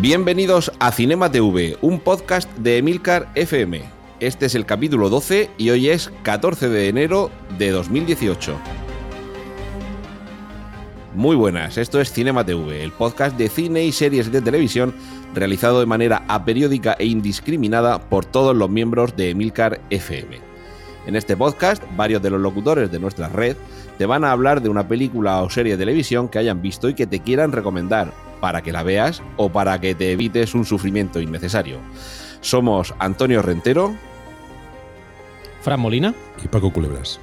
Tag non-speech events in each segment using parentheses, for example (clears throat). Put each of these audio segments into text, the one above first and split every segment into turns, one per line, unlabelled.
Bienvenidos a Cinema TV, un podcast de Emilcar FM. Este es el capítulo 12 y hoy es 14 de enero de 2018. Muy buenas, esto es Cinema TV, el podcast de cine y series de televisión realizado de manera aperiódica e indiscriminada por todos los miembros de Emilcar FM. En este podcast, varios de los locutores de nuestra red te van a hablar de una película o serie de televisión que hayan visto y que te quieran recomendar para que la veas o para que te evites un sufrimiento innecesario. Somos Antonio Rentero
Fran Molina.
y Paco Culebras.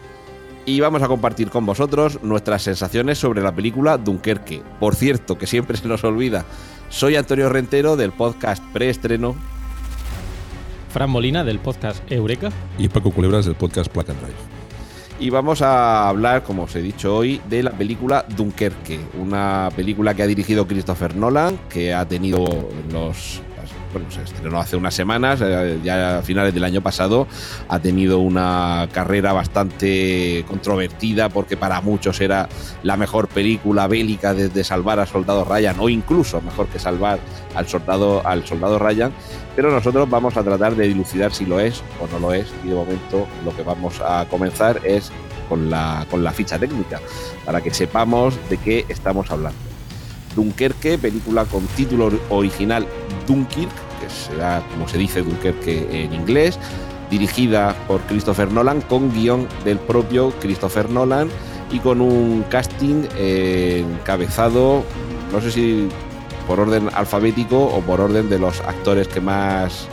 y vamos a compartir con vosotros nuestras sensaciones sobre la película Dunkerque. Por cierto, que siempre se nos olvida, soy Antonio Rentero del podcast preestreno
Fran Molina del podcast Eureka.
Y Paco Culebras del podcast Placa and Drive.
Y vamos a hablar, como os he dicho hoy, de la película Dunkerque, una película que ha dirigido Christopher Nolan, que ha tenido en los bueno, se estrenó hace unas semanas, eh, ya a finales del año pasado, ha tenido una carrera bastante controvertida porque para muchos era la mejor película bélica desde Salvar al Soldado Ryan o incluso mejor que Salvar al Soldado, al soldado Ryan, pero nosotros vamos a tratar de dilucidar si lo es o no lo es y de momento lo que vamos a comenzar es con la, con la ficha técnica para que sepamos de qué estamos hablando. Dunkerque, película con título original Dunkirk, que será como se dice Dunkerque en inglés, dirigida por Christopher Nolan, con guion del propio Christopher Nolan y con un casting eh, encabezado, no sé si por orden alfabético o por orden de los actores que más,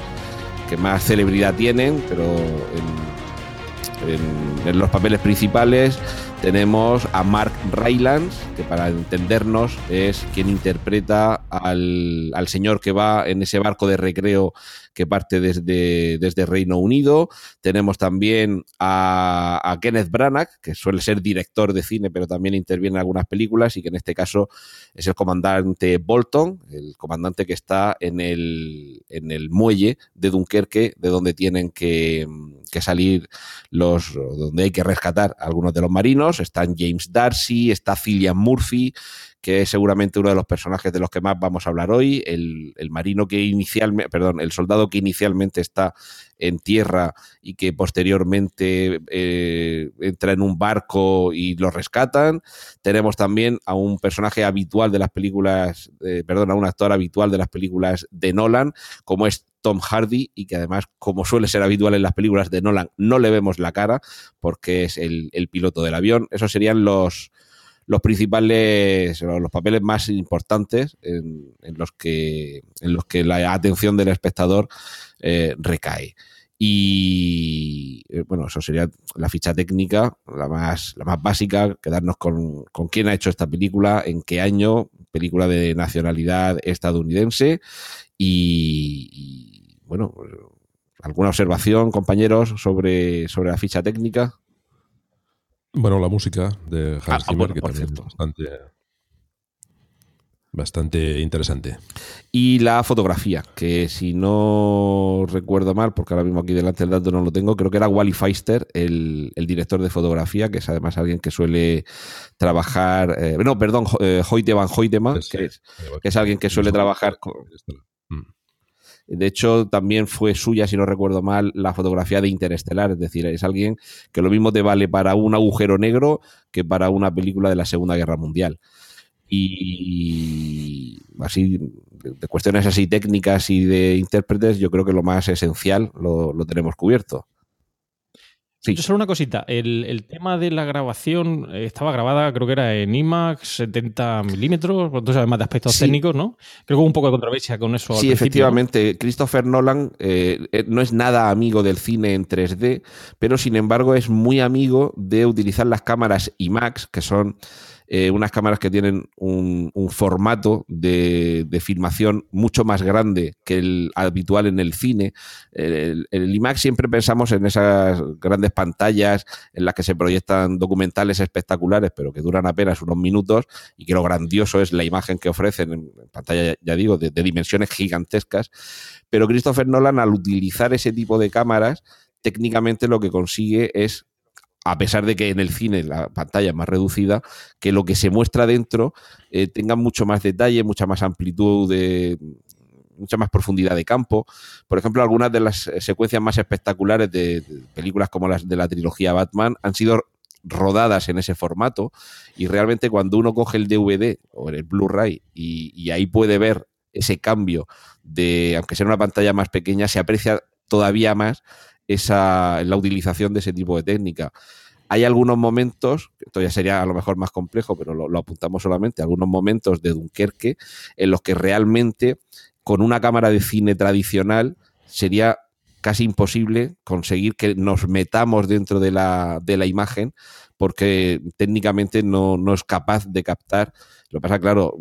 que más celebridad tienen, pero en, los papeles principales tenemos a Mark Rylance, que para entendernos es quien interpreta al, al señor que va en ese barco de recreo que parte desde, desde Reino Unido. Tenemos también a, Kenneth Branagh, que suele ser director de cine, pero también interviene en algunas películas y que en este caso es el comandante Bolton, el comandante que está en el, en el muelle de Dunkerque, de donde tienen que, que salir los, donde hay que rescatar a algunos de los marinos. Están James Darcy, está Cillian Murphy, que es seguramente uno de los personajes de los que más vamos a hablar hoy, el, el marino que inicialmente, perdón, el soldado que inicialmente está en tierra y que posteriormente eh, entra en un barco y lo rescatan. Tenemos también a un personaje habitual de las películas, perdón, a un actor habitual de las películas de Nolan, como es Tom Hardy, y que además, como suele ser habitual en las películas de Nolan, no le vemos la cara porque es el, el piloto del avión. Esos serían los, los principales, los papeles más importantes en, en los, que, en los que la atención del espectador eh, recae. Y eh, bueno, eso sería la ficha técnica, la más, la más básica, quedarnos con, con quién ha hecho esta película, en qué año, película de nacionalidad estadounidense y, y, bueno, alguna observación, compañeros, sobre, sobre la ficha técnica.
Bueno, la música de Hans
Ah,
Zimmer,
bueno,
que también
cierto.
es bastante, bastante interesante.
Y la fotografía, que si no recuerdo mal, porque ahora mismo aquí delante el dato no lo tengo, creo que era Wally Feister, el, el director de fotografía, que es además alguien que suele trabajar, eh, no, perdón, eh, Hoyte van Hoytema,
Sí,
que es, que es alguien que suele trabajar con. De hecho, también fue suya, si no recuerdo mal, la fotografía de Interestelar. Es decir, es alguien que lo mismo te vale para un agujero negro que para una película de la Segunda Guerra Mundial. Y así, de cuestiones así técnicas y de intérpretes, yo creo que lo más esencial lo, lo tenemos cubierto. Sí.
Solo una cosita. El, el tema de la grabación eh, estaba grabada, creo que era en IMAX 70 milímetros. Tú sabes más de aspectos
Sí.
técnicos, ¿no? Creo que hubo un poco de controversia con eso.
Sí, efectivamente. Christopher Nolan eh, eh, no es nada amigo del cine en 3D, pero sin embargo es muy amigo de utilizar las cámaras IMAX, que son eh, unas cámaras que tienen un, formato de, filmación mucho más grande que el habitual en el cine. El, el IMAX siempre pensamos en esas grandes pantallas en las que se proyectan documentales espectaculares, pero que duran apenas unos minutos y que lo grandioso es la imagen que ofrecen en pantalla, ya digo, de dimensiones gigantescas. Pero Christopher Nolan, al utilizar ese tipo de cámaras, técnicamente lo que consigue es a pesar de que en el cine la pantalla es más reducida, que lo que se muestra dentro eh, tenga mucho más detalle, mucha más amplitud de mucha más profundidad de campo. Por ejemplo, algunas de las eh, secuencias más espectaculares de, películas como las de la trilogía Batman han sido rodadas en ese formato y realmente cuando uno coge el DVD o el Blu-ray y, y ahí puede ver ese cambio de, aunque sea una pantalla más pequeña, se aprecia todavía más esa, la utilización de ese tipo de técnica. Hay algunos momentos, esto ya sería a lo mejor más complejo, pero lo, apuntamos solamente, algunos momentos de Dunkerque en los que realmente con una cámara de cine tradicional sería casi imposible conseguir que nos metamos dentro de la, de la imagen porque técnicamente no, no, es capaz de captar. Lo que pasa, claro,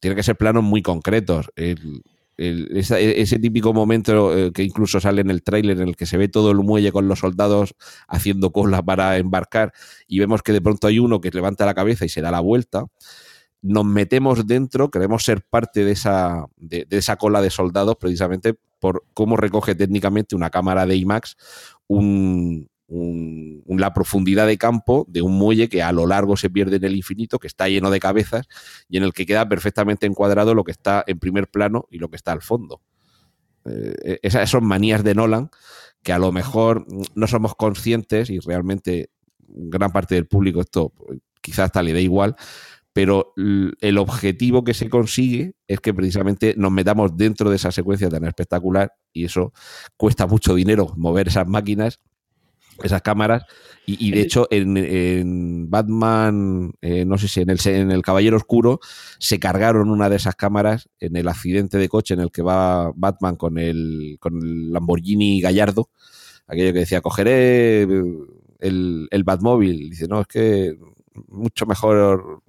tiene que ser planos muy concretos. El, ese, ese, típico momento eh, que incluso sale en el tráiler en el que se ve todo el muelle con los soldados haciendo cola para embarcar y vemos que de pronto hay uno que levanta la cabeza y se da la vuelta nos metemos dentro, queremos ser parte de esa, de, de, esa cola de soldados precisamente por cómo recoge técnicamente una cámara de IMAX un, un, la profundidad de campo de un muelle que a lo largo se pierde en el infinito, que está lleno de cabezas y en el que queda perfectamente encuadrado lo que está en primer plano y lo que está al fondo. Eh, esas son manías de Nolan que a lo mejor no somos conscientes y realmente gran parte del público esto quizás hasta le dé igual, pero el objetivo que se consigue es que precisamente nos metamos dentro de esa secuencia tan espectacular y eso cuesta mucho dinero mover esas máquinas, esas cámaras. Y, y de hecho en, en Batman, eh, no sé si en el, en el Caballero Oscuro se cargaron una de esas cámaras en el accidente de coche en el que va Batman con el, con el Lamborghini Gallardo, aquello que decía cogeré el, el Batmóvil, dice no, es que mucho mejor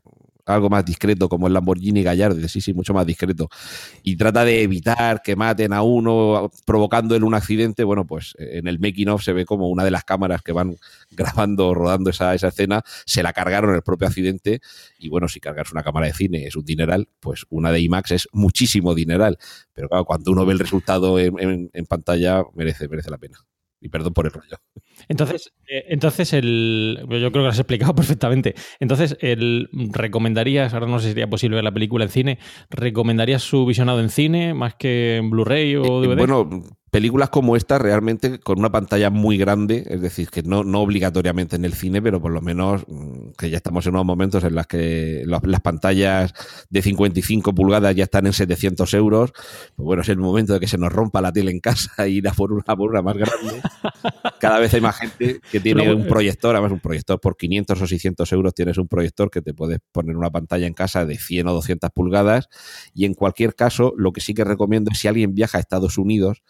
algo más discreto, como el Lamborghini Gallardo, sí, sí, mucho más discreto, y trata de evitar que maten a uno provocando él un accidente, bueno, pues en el making of se ve como una de las cámaras que van (laughs) grabando, rodando esa, esa escena, se la cargaron el propio accidente, y bueno, si cargas una cámara de cine es un dineral, pues una de IMAX es muchísimo dineral, pero claro, cuando uno ve el resultado en pantalla, merece, merece la pena. Y perdón por el rollo.
Entonces, eh, entonces el, yo creo que lo has explicado (laughs) perfectamente. Entonces, el, ¿recomendarías, ahora no sé si sería posible ver la película en cine, ¿recomendarías su visionado en cine más que en Blu-ray o DVD?
Eh, bueno, películas como esta realmente con una pantalla muy grande, es decir, que no, no obligatoriamente en el cine, pero por lo menos mm, que ya estamos en unos momentos en las que las, las pantallas de 55 pulgadas ya están en 700 euros, pues bueno, es el momento de que se nos rompa la tele en casa y ir a por una, por una más grande. (laughs) Cada vez hay más gente que (laughs) tiene un proyector, además un proyector por 500 o 600 euros tienes un proyector que te puedes poner una pantalla en casa de 100 o 200 pulgadas y en cualquier caso lo que sí que recomiendo es si alguien viaja a Estados Unidos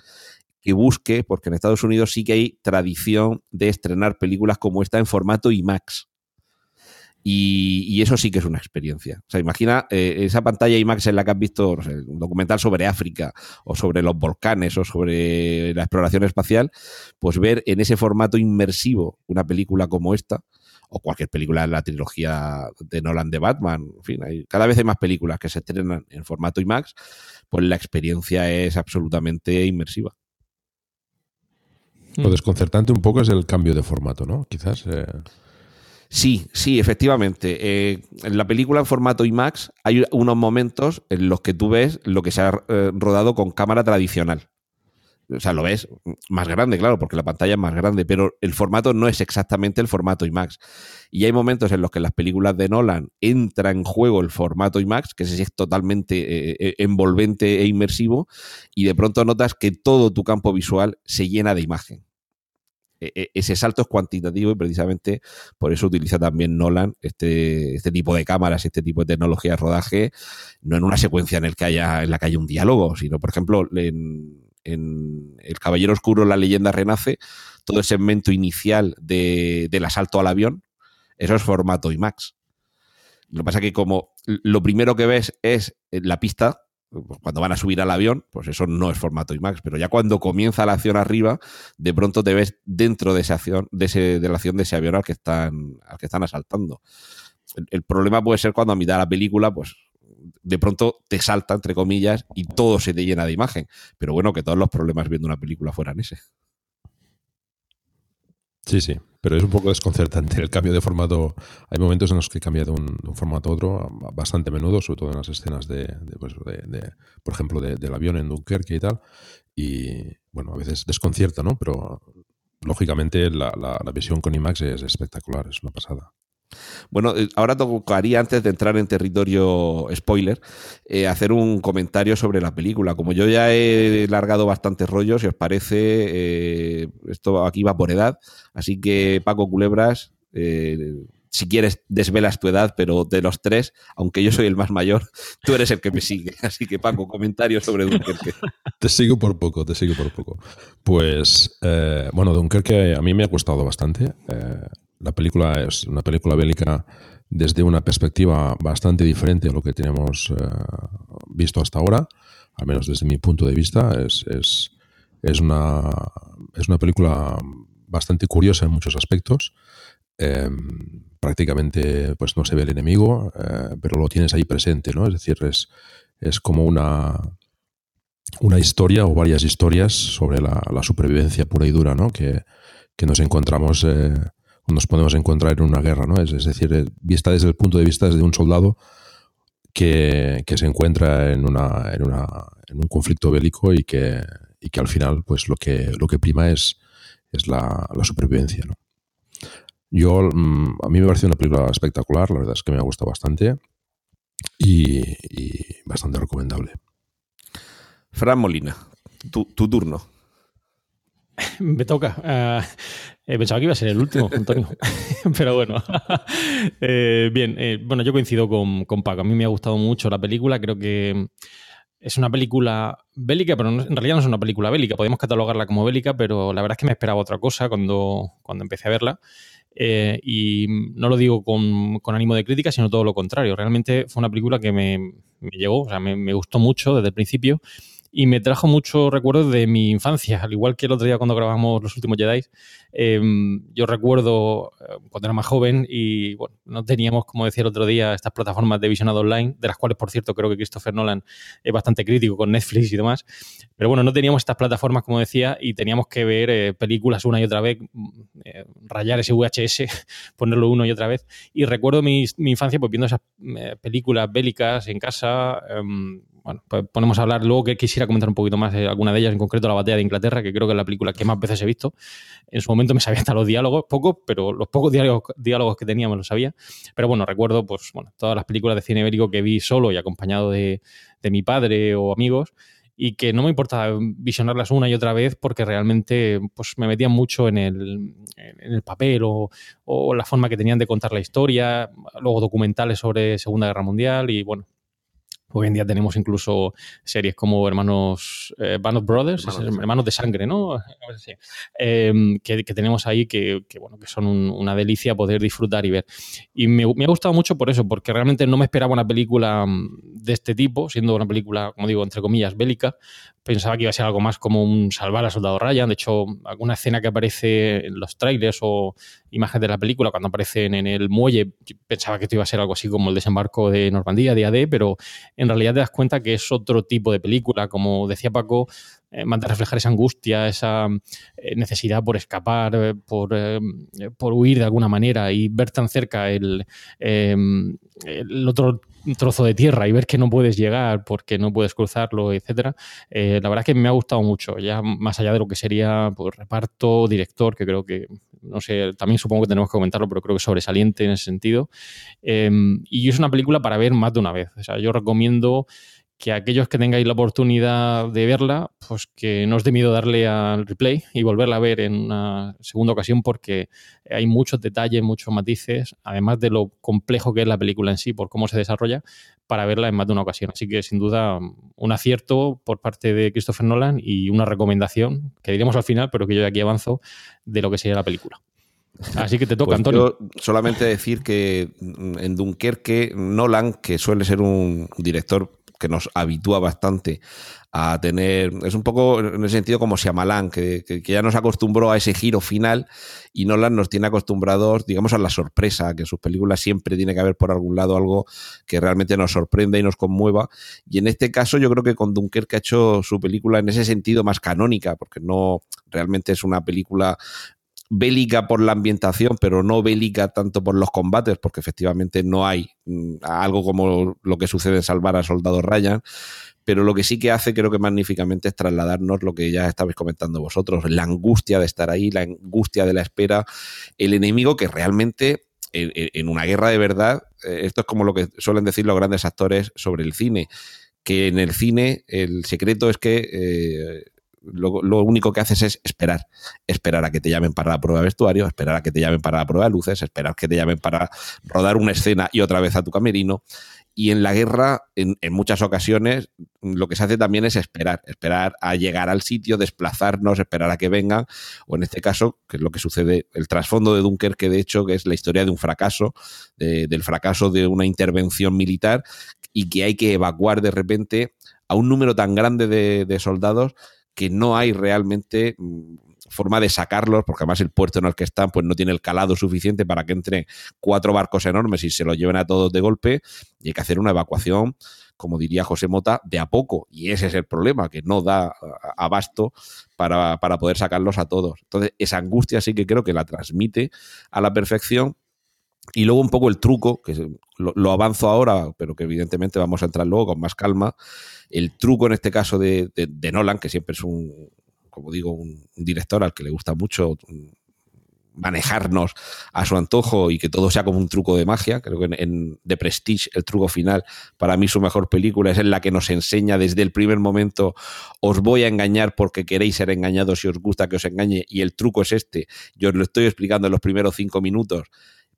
que busque, porque en Estados Unidos sí que hay tradición de estrenar películas como esta en formato IMAX. Y, y, eso sí que es una experiencia. O sea, imagina eh, esa pantalla IMAX en la que has visto un documental sobre África o sobre los volcanes o sobre la exploración espacial, pues ver en ese formato inmersivo una película como esta o cualquier película de la trilogía de Nolan de Batman, en fin, hay, cada vez hay más películas que se estrenan en formato IMAX, pues la experiencia es absolutamente inmersiva.
Lo desconcertante un poco es el cambio de formato, ¿no? Quizás. Eh...
Sí, sí, efectivamente. Eh, en la película en formato IMAX hay unos momentos en los que tú ves lo que se ha eh, rodado con cámara tradicional. O sea, lo ves más grande, claro, porque la pantalla es más grande, pero el formato no es exactamente el formato IMAX. Y hay momentos en los que en las películas de Nolan entra en juego el formato IMAX, que ese es totalmente eh, envolvente e inmersivo, y de pronto notas que todo tu campo visual se llena de imagen ese salto es cuantitativo y precisamente por eso utiliza también Nolan este, este tipo de cámaras, este tipo de tecnología de rodaje, no en una secuencia en, el que haya, en la que haya un diálogo, sino, por ejemplo, en, El Caballero Oscuro, la leyenda renace, todo el segmento inicial del asalto al avión, eso es formato IMAX. Lo que pasa es que como lo primero que ves es la pista, cuando van a subir al avión, pues eso no es formato IMAX, pero ya cuando comienza la acción arriba, de pronto te ves dentro de esa acción, de, ese, de la acción de ese avión al que están, al que están asaltando. El, problema puede ser cuando a mitad de la película, pues de pronto te salta, entre comillas, y todo se te llena de imagen. Pero bueno, que todos los problemas viendo una película fueran ese.
Sí, sí, pero es un poco desconcertante el cambio de formato. Hay momentos en los que cambia de un, formato a otro bastante menudo, sobre todo en las escenas de, pues, por ejemplo, del avión en Dunkerque y tal. Y bueno, a veces desconcierta, ¿no? Pero lógicamente la, la visión con IMAX es espectacular, es una pasada.
Bueno, eh, ahora tocaría, antes de entrar en territorio spoiler, eh, hacer un comentario sobre la película. Como yo ya he largado bastantes rollos, si os parece, eh, esto aquí va por edad. Así que, Paco Culebras, si quieres, desvelas tu edad, pero de los tres, aunque yo soy el más mayor, (laughs) tú eres el que me sigue. (laughs) Así que, Paco, comentario sobre Dunkerque. (laughs)
Te sigo por poco, te sigo por poco. Pues, bueno, Dunkerque a mí me ha costado bastante. La película es una película bélica desde una perspectiva bastante diferente a lo que tenemos eh, visto hasta ahora, al menos desde mi punto de vista. Es, es, es, una, es una película bastante curiosa en muchos aspectos. Em, prácticamente pues no se ve el enemigo, eh, pero lo tienes ahí presente, ¿no? Es decir, es, es como una, una historia o varias historias sobre la, la supervivencia pura y dura, ¿no? Que, que nos encontramos eh, nos podemos encontrar en una guerra, ¿no? Es, decir, eh, vista desde el punto de vista de un soldado que, se encuentra en, una, en, una, en un conflicto bélico y que, y que al final pues lo que, lo que prima es, es la, supervivencia, ¿no? Yo, mm, a mí me parece una película espectacular, la verdad es que me ha gustado bastante y, bastante recomendable.
Fran Molina, tu, tu turno. (laughs)
Me toca. Uh, pensaba que iba a ser el último, (laughs) Antonio. (laughs) Pero bueno. (laughs) Eh, bien, eh, bueno, yo coincido con, con, Paco. A mí me ha gustado mucho la película. Creo que es una película bélica, pero en realidad no es una película bélica. Podemos catalogarla como bélica, pero la verdad es que me esperaba otra cosa cuando, cuando empecé a verla. y no lo digo con, con, ánimo de crítica, sino todo lo contrario. Realmente fue una película que me, me llegó, o sea, me, me gustó mucho desde el principio y me trajo muchos recuerdos de mi infancia, al igual que el otro día cuando grabamos Los Últimos Jedi. Em, yo recuerdo eh, cuando era más joven y bueno, no teníamos, como decía el otro día, estas plataformas de visionado online, de las cuales, por cierto, creo que Christopher Nolan es bastante crítico con Netflix y demás. Pero bueno, no teníamos estas plataformas, como decía, y teníamos que ver eh, películas una y otra vez, mm, eh, rayar ese VHS, (laughs) ponerlo una y otra vez. Y recuerdo mi, mi infancia pues, viendo esas películas bélicas en casa em, bueno, pues ponemos a hablar luego que quisiera comentar un poquito más de alguna de ellas, en concreto la batalla de Inglaterra, que creo que es la película que más veces he visto. En su momento me sabía hasta los diálogos, poco, pero los pocos diálogos, diálogos que tenía me los sabía. Pero bueno, recuerdo pues bueno, todas las películas de cine ibérico que vi solo y acompañado de, mi padre o amigos y que no me importaba visionarlas una y otra vez porque realmente pues, me metían mucho en el, en el papel o, o, la forma que tenían de contar la historia, luego documentales sobre Segunda Guerra Mundial y bueno, Hoy en día tenemos incluso series como Hermanos eh, Band of Brothers, hermanos, de sangre, ¿no? (laughs) Em, que, tenemos ahí que, bueno, que son una delicia poder disfrutar y ver. Y me, ha gustado mucho por eso, porque realmente no me esperaba una película mm, de este tipo, siendo una película, como digo, entre comillas, bélica, pensaba que iba a ser algo más como un salvar al soldado Ryan. De hecho, alguna escena que aparece en los trailers o imágenes de la película, cuando aparecen en el muelle, pensaba que esto iba a ser algo así como el desembarco de Normandía, día D, pero en realidad te das cuenta que es otro tipo de película. Como decía Paco, manda a reflejar esa angustia, esa eh, necesidad por escapar, eh, por, por, huir de alguna manera y ver tan cerca el, el otro trozo de tierra y ver que no puedes llegar porque no puedes cruzarlo, etcétera. la verdad es que me ha gustado mucho, ya más allá de lo que sería pues, reparto, director, que creo que, no sé, también supongo que tenemos que comentarlo, pero creo que sobresaliente en ese sentido. y es una película para ver más de una vez. O sea, yo recomiendo que aquellos que tengáis la oportunidad de verla, pues que no os dé miedo darle al replay y volverla a ver en una segunda ocasión porque hay muchos detalles, muchos matices, además de lo complejo que es la película en sí, por cómo se desarrolla, para verla en más de una ocasión. Así que sin duda un acierto por parte de Christopher Nolan y una recomendación que diremos al final, pero que yo aquí avanzo de lo que sería la película. Así que te toca,
Pues
Antonio.
yo solamente decir que en Dunkerque, Nolan, que suele ser un director que nos habitúa bastante a tener, es un poco en el sentido como Shyamalan, que, que, que ya nos acostumbró a ese giro final y Nolan nos tiene acostumbrados, digamos, a la sorpresa, que en sus películas siempre tiene que haber por algún lado algo que realmente nos sorprenda y nos conmueva. Y en este caso yo creo que con Dunkerque ha hecho su película en ese sentido más canónica, porque no realmente es una película bélica por la ambientación, pero no bélica tanto por los combates, porque efectivamente no hay mm, algo como lo que sucede en Salvar a Soldado Ryan. Pero lo que sí que hace, creo que magníficamente, es trasladarnos lo que ya estabais comentando vosotros, la angustia de estar ahí, la angustia de la espera, el enemigo que realmente en, una guerra de verdad, eh, esto es como lo que suelen decir los grandes actores sobre el cine, que en el cine el secreto es que eh, lo, lo, único que haces es esperar. Esperar a que te llamen para la prueba de vestuario, esperar a que te llamen para la prueba de luces, esperar que te llamen para rodar una escena y otra vez a tu camerino. Y en la guerra, en, muchas ocasiones, lo que se hace también es esperar, esperar a llegar al sitio, desplazarnos, esperar a que vengan, o en este caso, que es lo que sucede, el trasfondo de Dunkerque, de hecho, que es la historia de un fracaso, de, del fracaso de una intervención militar, y que hay que evacuar de repente a un número tan grande de, de soldados que no hay realmente forma de sacarlos, porque además el puerto en el que están pues no tiene el calado suficiente para que entren cuatro barcos enormes y se los lleven a todos de golpe, y hay que hacer una evacuación, como diría José Mota, de a poco, y ese es el problema, que no da abasto para, para poder sacarlos a todos. Entonces, esa angustia sí que creo que la transmite a la perfección, y luego un poco el truco, que lo, avanzo ahora, pero que evidentemente vamos a entrar luego con más calma. El truco en este caso de, de, Nolan, que siempre es un, como digo, un, director al que le gusta mucho manejarnos a su antojo y que todo sea como un truco de magia. Creo que en, en The Prestige, el truco final, para mí su mejor película es en la que nos enseña desde el primer momento, os voy a engañar porque queréis ser engañados si os gusta que os engañe y el truco es este. Yo os lo estoy explicando en los primeros cinco minutos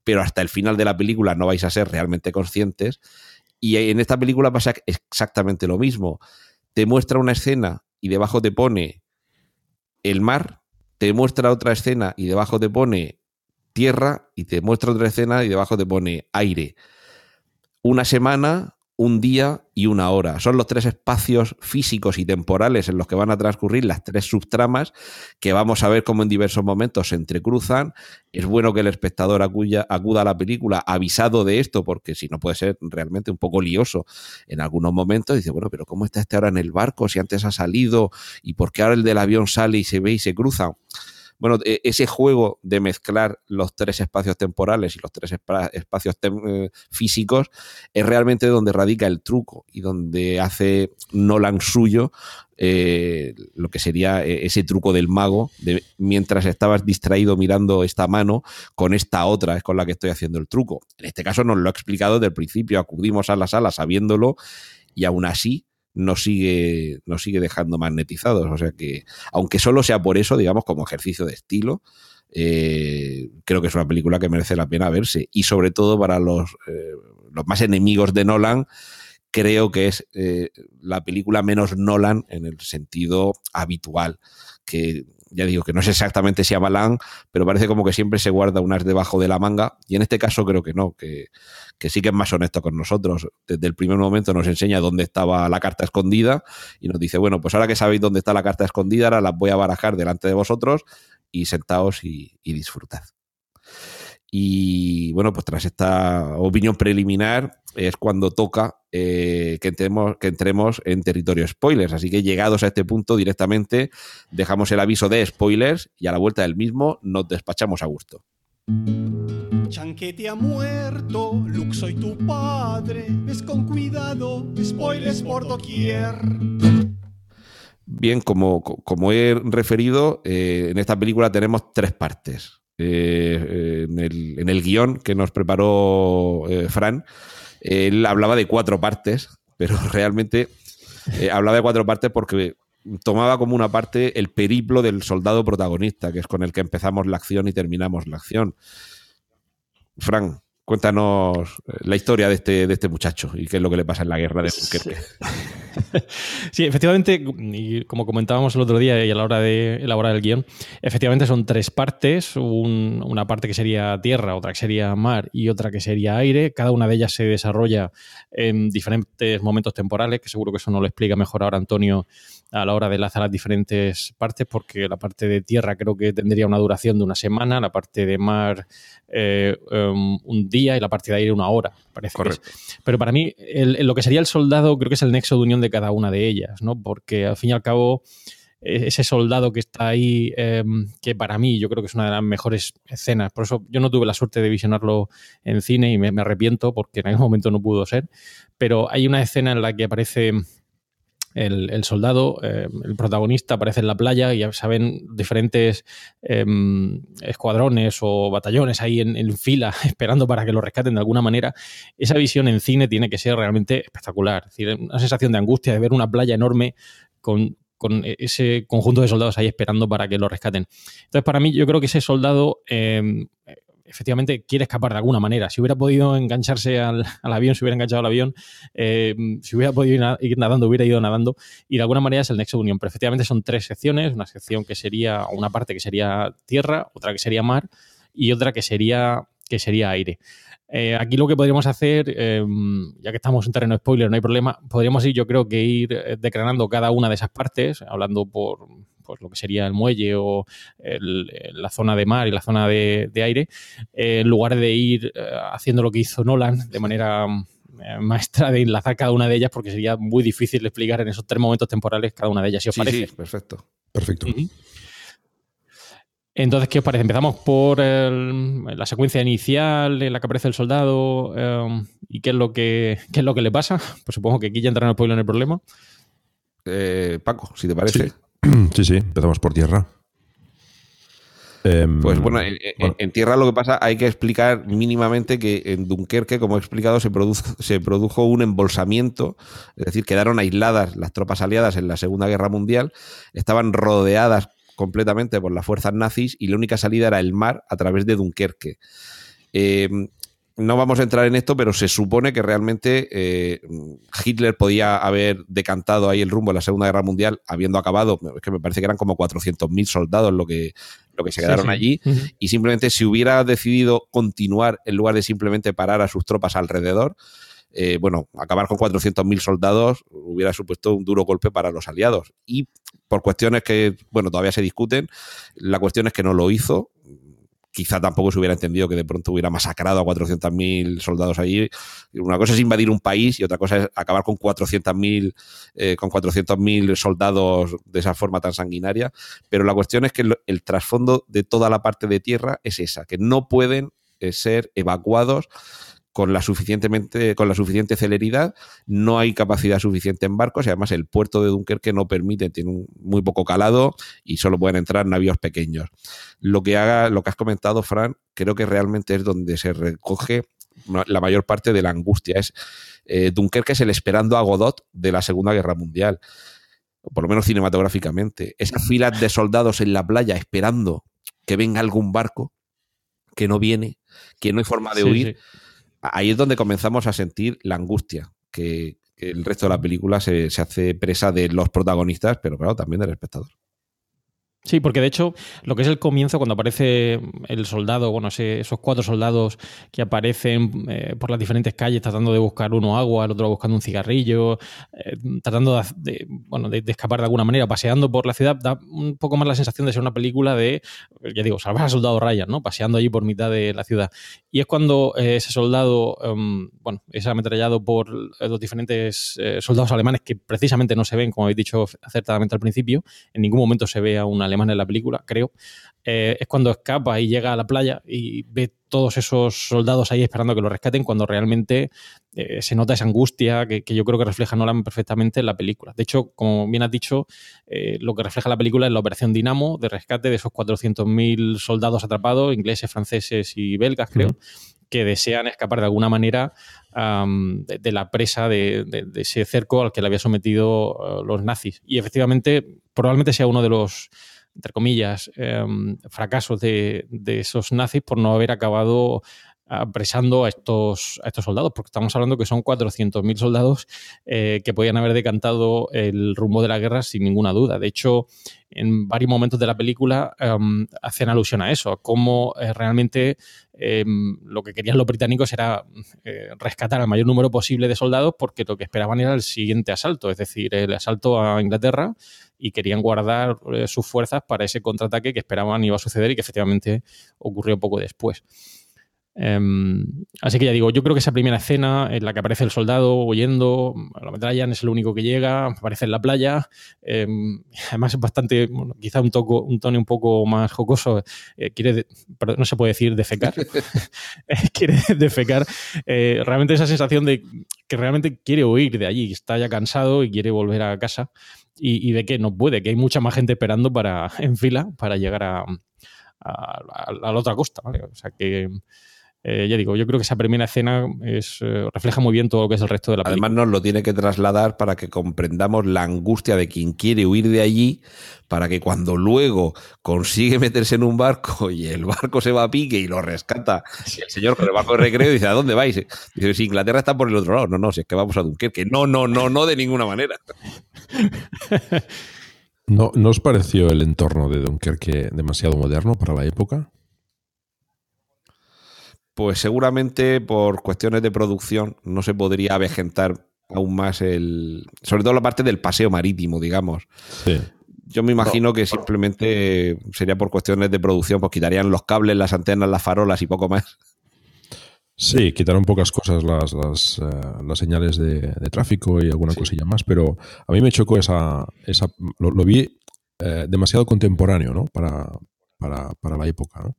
pero hasta el final de la película no vais a ser realmente conscientes. Y en esta película pasa exactamente lo mismo. Te muestra una escena y debajo te pone el mar, te muestra otra escena y debajo te pone tierra, y te muestra otra escena y debajo te pone aire. Una semana, un día y una hora. Son los tres espacios físicos y temporales en los que van a transcurrir las tres subtramas que vamos a ver cómo en diversos momentos se entrecruzan. Es bueno que el espectador acuda a la película avisado de esto, porque si no puede ser realmente un poco lioso en algunos momentos. Dice, bueno, pero ¿cómo está este ahora en el barco? Si antes ha salido y por qué ahora el del avión sale y se ve y se cruza bueno, ese juego de mezclar los tres espacios temporales y los tres espacios eh, físicos es realmente donde radica el truco y donde hace Nolan suyo eh, lo que sería ese truco del mago, de, mientras estabas distraído mirando esta mano, con esta otra es con la que estoy haciendo el truco. En este caso nos lo ha explicado desde el principio, acudimos a la sala sabiéndolo y aún así nos sigue, nos sigue dejando magnetizados. O sea que, aunque solo sea por eso, digamos, como ejercicio de estilo, eh, creo que es una película que merece la pena verse. Y sobre todo para los, eh, los más enemigos de Nolan, creo que es eh, la película menos Nolan en el sentido habitual. Que ya digo que no es exactamente Shyamalan, pero parece como que siempre se guarda unas debajo de la manga. Y en este caso creo que no, que, que sí que es más honesto con nosotros. Desde el primer momento nos enseña dónde estaba la carta escondida y nos dice, bueno, pues ahora que sabéis dónde está la carta escondida, ahora la voy a barajar delante de vosotros y sentaos y disfrutad. Y bueno, pues tras esta opinión preliminar es cuando toca eh, que, entremos, que entremos en territorio spoilers. Así que llegados a este punto directamente dejamos el aviso de spoilers y a la vuelta del mismo nos despachamos a gusto.
Chanquete ha muerto, Luke soy tu padre, ves con cuidado, spoilers por doquier.
Bien, como, como he referido, eh, en esta película tenemos tres partes. Eh, en, el, en, guion que nos preparó eh, Fran, él hablaba de cuatro partes, pero (laughs) realmente eh, hablaba de cuatro partes porque tomaba como una parte el periplo del soldado protagonista, que es con el que empezamos la acción y terminamos la acción. Fran, cuéntanos eh, la historia de este, de este muchacho y qué es lo que le pasa en la guerra de Dunkerque. (laughs)
Sí, efectivamente, y como comentábamos el otro día y a la hora de elaborar el guion, efectivamente son tres partes, un- una parte que sería tierra, otra que sería mar y otra que sería aire. Cada una de ellas se desarrolla en diferentes momentos temporales, que seguro que eso nos lo explica mejor ahora Antonio a la hora de enlazar las diferentes partes, porque la parte de tierra creo que tendría una duración de una semana, la parte de mar eh, um, un día y la parte de aire una hora, parece que es.
Correcto.
Pero para mí, el- el- lo que sería el soldado, creo que es el nexo de unión de cada una de ellas, ¿no? Porque al fin y al cabo, e- ese soldado que está ahí, eh, que para mí yo creo que es una de las mejores escenas. Por eso yo no tuve la suerte de visionarlo en cine y me, me arrepiento porque en aquel momento no pudo ser. Pero hay una escena en la que aparece el, soldado, eh, el protagonista aparece en la playa y ya saben diferentes eh, escuadrones o batallones ahí en, fila (laughs) esperando para que lo rescaten de alguna manera. Esa visión en cine tiene que ser realmente espectacular. Es decir, una sensación de angustia de ver una playa enorme con, ese conjunto de soldados ahí esperando para que lo rescaten. Entonces, para mí, yo creo que ese soldado eh, efectivamente quiere escapar de alguna manera. Si hubiera podido engancharse al, al avión, si hubiera enganchado al avión, eh, si hubiera podido ir, na- ir nadando, hubiera ido nadando. Y de alguna manera es el nexo de unión. Pero efectivamente son tres secciones. Una sección que sería, una parte que sería tierra, otra que sería mar y otra que sería, que sería aire. Eh, aquí lo que podríamos hacer, eh, ya que estamos en terreno spoiler, no hay problema, podríamos ir, yo creo que ir eh, decranando cada una de esas partes, hablando por pues, lo que sería el muelle o el- la zona de mar y la zona de, de aire, eh, en lugar de ir eh, haciendo lo que hizo Nolan de manera eh, maestra de enlazar cada una de ellas, porque sería muy difícil explicar en esos tres momentos temporales cada una de ellas, si os
Sí,
parece.
sí, perfecto.
Perfecto.
Entonces, ¿qué os parece? Empezamos por el- la secuencia inicial en la que aparece el soldado eh, y qué es, lo que, qué es lo que le pasa. Pues supongo que aquí ya entrará el spoiler en el problema.
Eh, Paco, si te parece.
Sí. (clears throat) Sí, sí, empezamos por tierra. Em,
Pues bueno, en, en-
bueno.
en tierra lo que pasa, hay que explicar mínimamente que en Dunkerque, como he explicado, se produjo, se produjo un embolsamiento, es decir, quedaron aisladas las tropas aliadas en la Segunda Guerra Mundial, estaban rodeadas completamente por las fuerzas nazis y la única salida era el mar a través de Dunkerque. Eh, no vamos a entrar en esto, pero se supone que realmente eh, Hitler podía haber decantado ahí el rumbo en la Segunda Guerra Mundial, habiendo acabado, es que me parece que eran como 400.000 soldados lo que, lo que se quedaron
Sí, sí.
allí, y simplemente si hubiera decidido continuar en lugar de simplemente parar a sus tropas alrededor, eh, bueno, acabar con 400.000 soldados hubiera supuesto un duro golpe para los aliados. Y por cuestiones que, bueno, todavía se discuten, la cuestión es que no lo hizo. Quizá tampoco se hubiera entendido que de pronto hubiera masacrado a 400.000 soldados allí. Una cosa es invadir un país y otra cosa es acabar con 400.000 eh, con 400.000 soldados de esa forma tan sanguinaria. Pero la cuestión es que el, trasfondo de toda la parte de tierra es esa, que no pueden eh, ser evacuados con la suficientemente con la suficiente celeridad, no hay capacidad suficiente en barcos y además el puerto de Dunkerque no permite, tiene un muy poco calado y solo pueden entrar navíos pequeños. Lo que haga, lo que has comentado, Fran, creo que realmente es donde se recoge la mayor parte de la angustia. Es eh, Dunkerque es el esperando a Godot de la Segunda Guerra Mundial, o por lo menos cinematográficamente. Esas filas de soldados en la playa esperando que venga algún barco que no viene, que no hay forma de
Sí,
huir.
sí.
Ahí es donde comenzamos a sentir la angustia, que, el resto de la película se, se hace presa de los protagonistas, pero claro, también del espectador.
Sí, porque de hecho, lo que es el comienzo, cuando aparece el soldado, bueno, ese- esos cuatro soldados que aparecen eh, por las diferentes calles tratando de buscar uno agua, el otro buscando un cigarrillo, eh, tratando de, de- bueno, de, de escapar de alguna manera, paseando por la ciudad, da un poco más la sensación de ser una película de, ya digo, salvar al soldado Ryan, ¿no? Paseando allí por mitad de la ciudad. Y es cuando eh, ese soldado, em, bueno, es ametrallado por los diferentes eh, soldados alemanes que precisamente no se ven, como habéis dicho acertadamente al principio, en ningún momento se ve a un alemán en la película, creo. Eh, es cuando escapa y llega a la playa y ve todos esos soldados ahí esperando que lo rescaten, cuando realmente eh, se nota esa angustia que, que yo creo que refleja Nolan perfectamente en la película. De hecho, como bien has dicho, eh, lo que refleja la película es la operación Dinamo de rescate de esos 400.000 soldados atrapados, ingleses, franceses y belgas, creo. que desean escapar de alguna manera de, la presa de, ese cerco al que le había sometido uh, los nazis. Y efectivamente, probablemente sea uno de los, entre comillas, em, fracasos de, esos nazis por no haber acabado apresando a estos, a estos soldados, porque estamos hablando que son 400.000 soldados eh, que podían haber decantado el rumbo de la guerra sin ninguna duda. De hecho, en varios momentos de la película em, hacen alusión a eso, cómo eh, realmente em, lo que querían los británicos era eh, rescatar al mayor número posible de soldados porque lo que esperaban era el siguiente asalto, es decir, el asalto a Inglaterra y querían guardar sus fuerzas para ese contraataque que esperaban iba a suceder y que efectivamente ocurrió poco después. Em, así que ya digo, yo creo que esa primera escena en la que aparece el soldado huyendo, lo metrallan, es el único que llega, aparece en la playa. Em, (laughs) además es bastante, quizá un, toco, un tono un poco más jocoso. Eh, quiere, no se puede decir defecar. (laughs) (laughs) quiere defecar. Eh, realmente esa sensación de que realmente quiere huir de allí, está ya cansado y quiere volver a casa y, ve que no puede, que hay mucha más gente esperando para, en fila para llegar a, a, la otra costa. O sea que eh, ya digo, yo creo que esa primera escena es, eh, refleja muy bien todo lo que es el resto de la película.
Además, nos lo tiene que trasladar para que comprendamos la angustia de quien quiere huir de allí, para que cuando luego consigue meterse en un barco (laughs) y el barco se va a pique y lo rescata, el señor con el barco de recreo dice: ¿A dónde vais? Dice: Si Inglaterra está por el otro lado. No, no, si es que vamos a Dunkerque. No, no, no, no, de ninguna manera. (laughs)
¿No, ¿No os pareció el entorno de Dunkerque demasiado moderno para la época?
Pues seguramente por cuestiones de producción no se podría avejentar aún más el. Sobre todo la parte del paseo marítimo, digamos. Yo me imagino que simplemente sería por cuestiones de producción, pues quitarían los cables, las antenas, las farolas y poco más.
Sí, quitaron pocas cosas las, las, eh, señales de, tráfico y alguna cosilla más, pero a mí me chocó esa. esa lo, vi eh, demasiado contemporáneo, ¿no? Para, para, para la época, ¿no?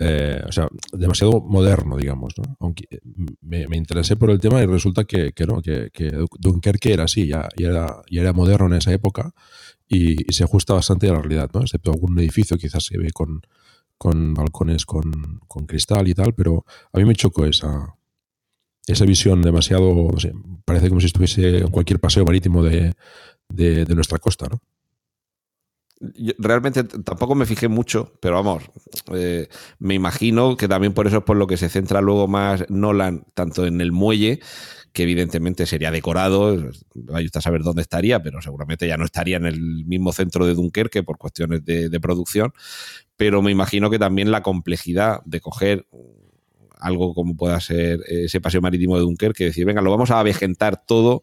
Eh, o sea, demasiado moderno, digamos. ¿no? Aunque eh, me, interesé por el tema y resulta que, que no, que, Dunkerque era así, ya, era, ya era moderno en esa época y, se ajusta bastante a la realidad, ¿no? excepto algún edificio quizás se ve con, con balcones con, con, cristal y tal, pero a mí me chocó esa, esa visión demasiado, no sé, parece como si estuviese en cualquier paseo marítimo de, de, de nuestra costa, ¿no?
Realmente tampoco me fijé mucho, pero vamos, eh, me imagino que también por eso es por lo que se centra luego más Nolan, tanto en el muelle, que evidentemente sería decorado, vaya a saber dónde estaría, pero seguramente ya no estaría en el mismo centro de Dunkerque por cuestiones de, producción, pero me imagino que también la complejidad de coger algo como pueda ser ese paseo marítimo de Dunkerque, decir, venga, lo vamos a avejentar todo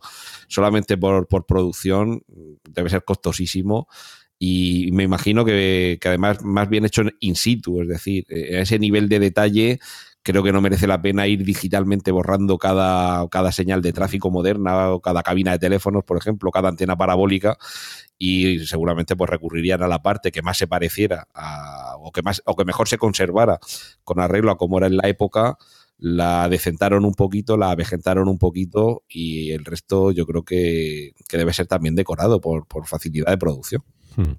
solamente por, por producción, debe ser costosísimo y me imagino que, además más bien hecho in situ, es decir, eh, a ese nivel de detalle creo que no merece la pena ir digitalmente borrando cada, cada señal de tráfico moderna o cada cabina de teléfonos, por ejemplo, cada antena parabólica y seguramente pues recurrirían a la parte que más se pareciera a, o que más o que mejor se conservara con arreglo a como era en la época la decentaron un poquito, la avejentaron un poquito y el resto yo creo que, debe ser también decorado por facilidad de producción. Hmm.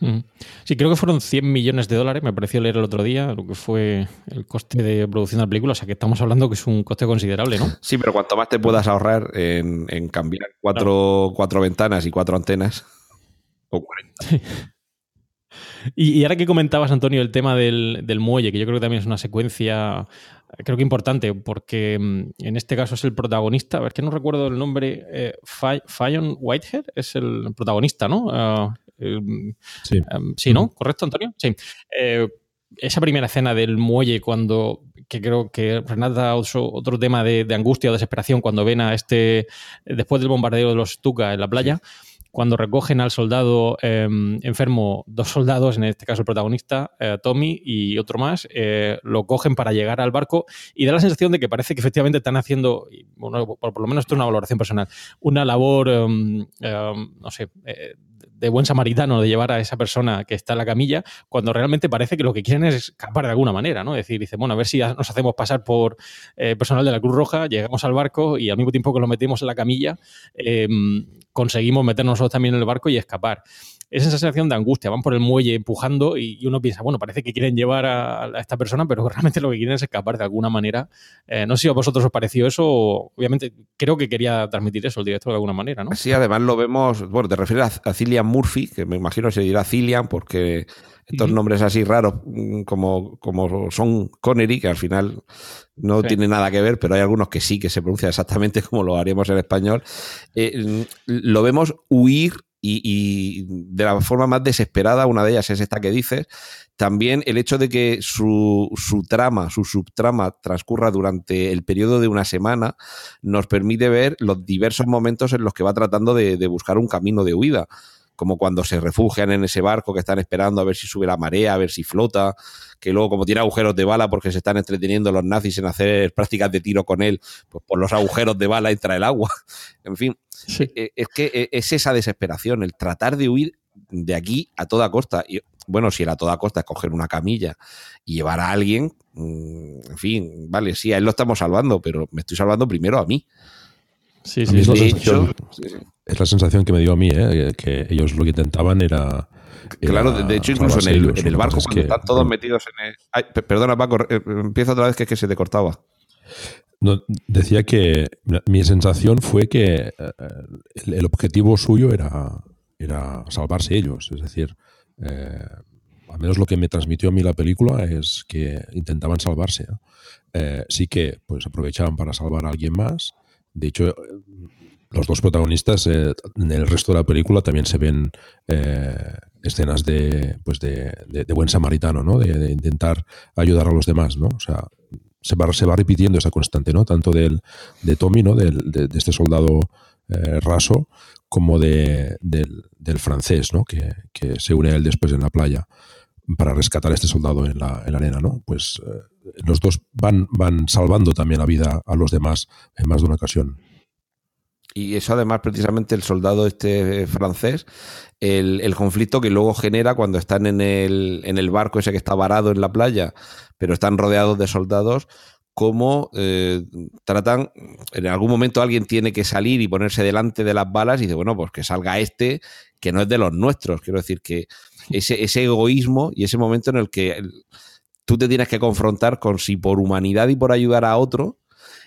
Hmm. Sí, creo que fueron 100 millones de dólares, me pareció leer el otro día, lo que fue el coste de producción de la película, o sea que estamos hablando que es un coste considerable, ¿no?
Sí, pero cuanto más te puedas ahorrar en, cambiar cuatro, cuatro, ventanas y cuatro antenas, o 40.
Y, ahora que comentabas, Antonio, el tema del, del, muelle, que yo creo que también es una secuencia creo que importante, porque mm, en este caso es el protagonista, a ver que no recuerdo el nombre, eh, Fionn Whitehead es el protagonista, ¿no? Ah, sí. Em, sí, ¿no? ¿Correcto, Antonio? Sí. Eh, esa primera escena del muelle cuando, que creo que Renata otro, otro tema de, angustia o desesperación cuando ven a este, después del bombardeo de los Stuka en la playa, cuando recogen al soldado em, enfermo, dos soldados, en este caso el protagonista, eh, Tommy y otro más, eh, lo cogen para llegar al barco y da la sensación de que parece que efectivamente están haciendo, bueno, por, lo menos esto es una valoración personal, una labor, em, em, no sé, eh, de buen samaritano de llevar a esa persona que está en la camilla, cuando realmente parece que lo que quieren es escapar de alguna manera, ¿no? Es decir, dice, bueno, a ver si nos hacemos pasar por eh, personal de la Cruz Roja, llegamos al barco y al mismo tiempo que lo metemos en la camilla, em, conseguimos meternos también en el barco y escapar. Es esa sensación de angustia. Van por el muelle empujando y, uno piensa, bueno, parece que quieren llevar a, esta persona, pero (laughs) realmente lo que quieren es escapar de alguna manera. Eh, no sé si a vosotros os pareció eso. Obviamente, creo que quería transmitir eso el director de alguna manera, ¿no?
Sí, además lo vemos, bueno, te refieres a, Cillian Murphy, que me imagino se dirá Cillian porque estos nombres así raros mm, como, como son Connery, que al final no tiene nada que ver, pero hay algunos que sí, que se pronuncian exactamente (laughs) como lo haríamos en español. Eh, lo vemos huir y, de la forma más desesperada, una de ellas es esta que dices, también el hecho de que su, su, trama, su subtrama transcurra durante el periodo de una semana, nos permite ver los diversos momentos en los que va tratando de, de buscar un camino de huida como cuando se refugian en ese barco que están esperando a ver si sube la marea, a ver si flota, que luego como tiene agujeros de bala porque se están entreteniendo los nazis en hacer (laughs) prácticas de tiro con él, pues por los agujeros de bala entra el agua. (laughs) En fin, e, es que e, es esa desesperación, el tratar de huir de aquí a toda costa. Y, bueno, si era a toda costa es coger una camilla y llevar a alguien, mm, en fin, vale, sí, a él lo estamos salvando, pero me estoy salvando primero a mí.
Sí, sí, es la sensación que me dio a mí, ¿eh? que ellos lo que intentaban era.
claro, de hecho, incluso en el, barco, cuando están todos metidos en el. perdona, Paco, eh, empieza otra vez que es que se te cortaba.
No, decía que mi sensación fue que eh, el, objetivo suyo era, era salvarse ellos. Es decir, al menos lo que me transmitió a mí la película es que intentaban salvarse. sí que pues aprovechaban para salvar a alguien más. De hecho, los dos protagonistas eh, en el resto de la película también se ven eh, escenas de, pues de, buen samaritano, ¿no? De, intentar ayudar a los demás, ¿no? O sea, se va, se va repitiendo esa constante, ¿no? Tanto del, de Tommy, ¿no? Del, de, este soldado eh, raso, como de, del, francés, ¿no? Que, que, se une a él después en la playa para rescatar a este soldado en la, en la arena, ¿no? Pues los dos van, van salvando también la vida a los demás en más de una ocasión
y eso además precisamente el soldado este francés, el, conflicto que luego genera cuando están en el, en el, barco ese que está varado en la playa, pero están rodeados de soldados, cómo eh, tratan, en algún momento alguien tiene que salir y ponerse delante de las balas y dice, bueno, pues que salga este, que no es de los nuestros. Quiero decir que ese, ese egoísmo y ese momento en el que tú te tienes que confrontar con si por humanidad y por ayudar a otro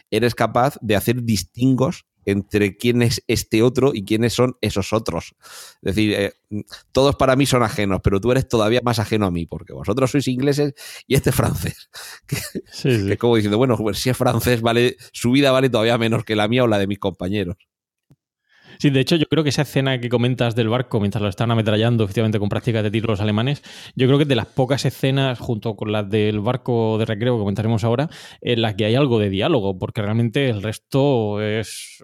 eres capaz de hacer distingos entre quién es este otro y quiénes son esos otros. Es decir, eh, todos para mí son ajenos, pero tú eres todavía más ajeno a mí, porque vosotros sois ingleses y este es francés. (laughs) Que, es como diciendo, bueno, pues si es francés, vale, su vida vale todavía menos que la mía o la de mis compañeros.
Sí, de hecho, yo creo que esa escena que comentas del barco mientras lo están ametrallando efectivamente con prácticas de tiro los alemanes, yo creo que es de las pocas escenas, junto con las del barco de recreo que comentaremos ahora, en las que hay algo de diálogo, porque realmente el resto es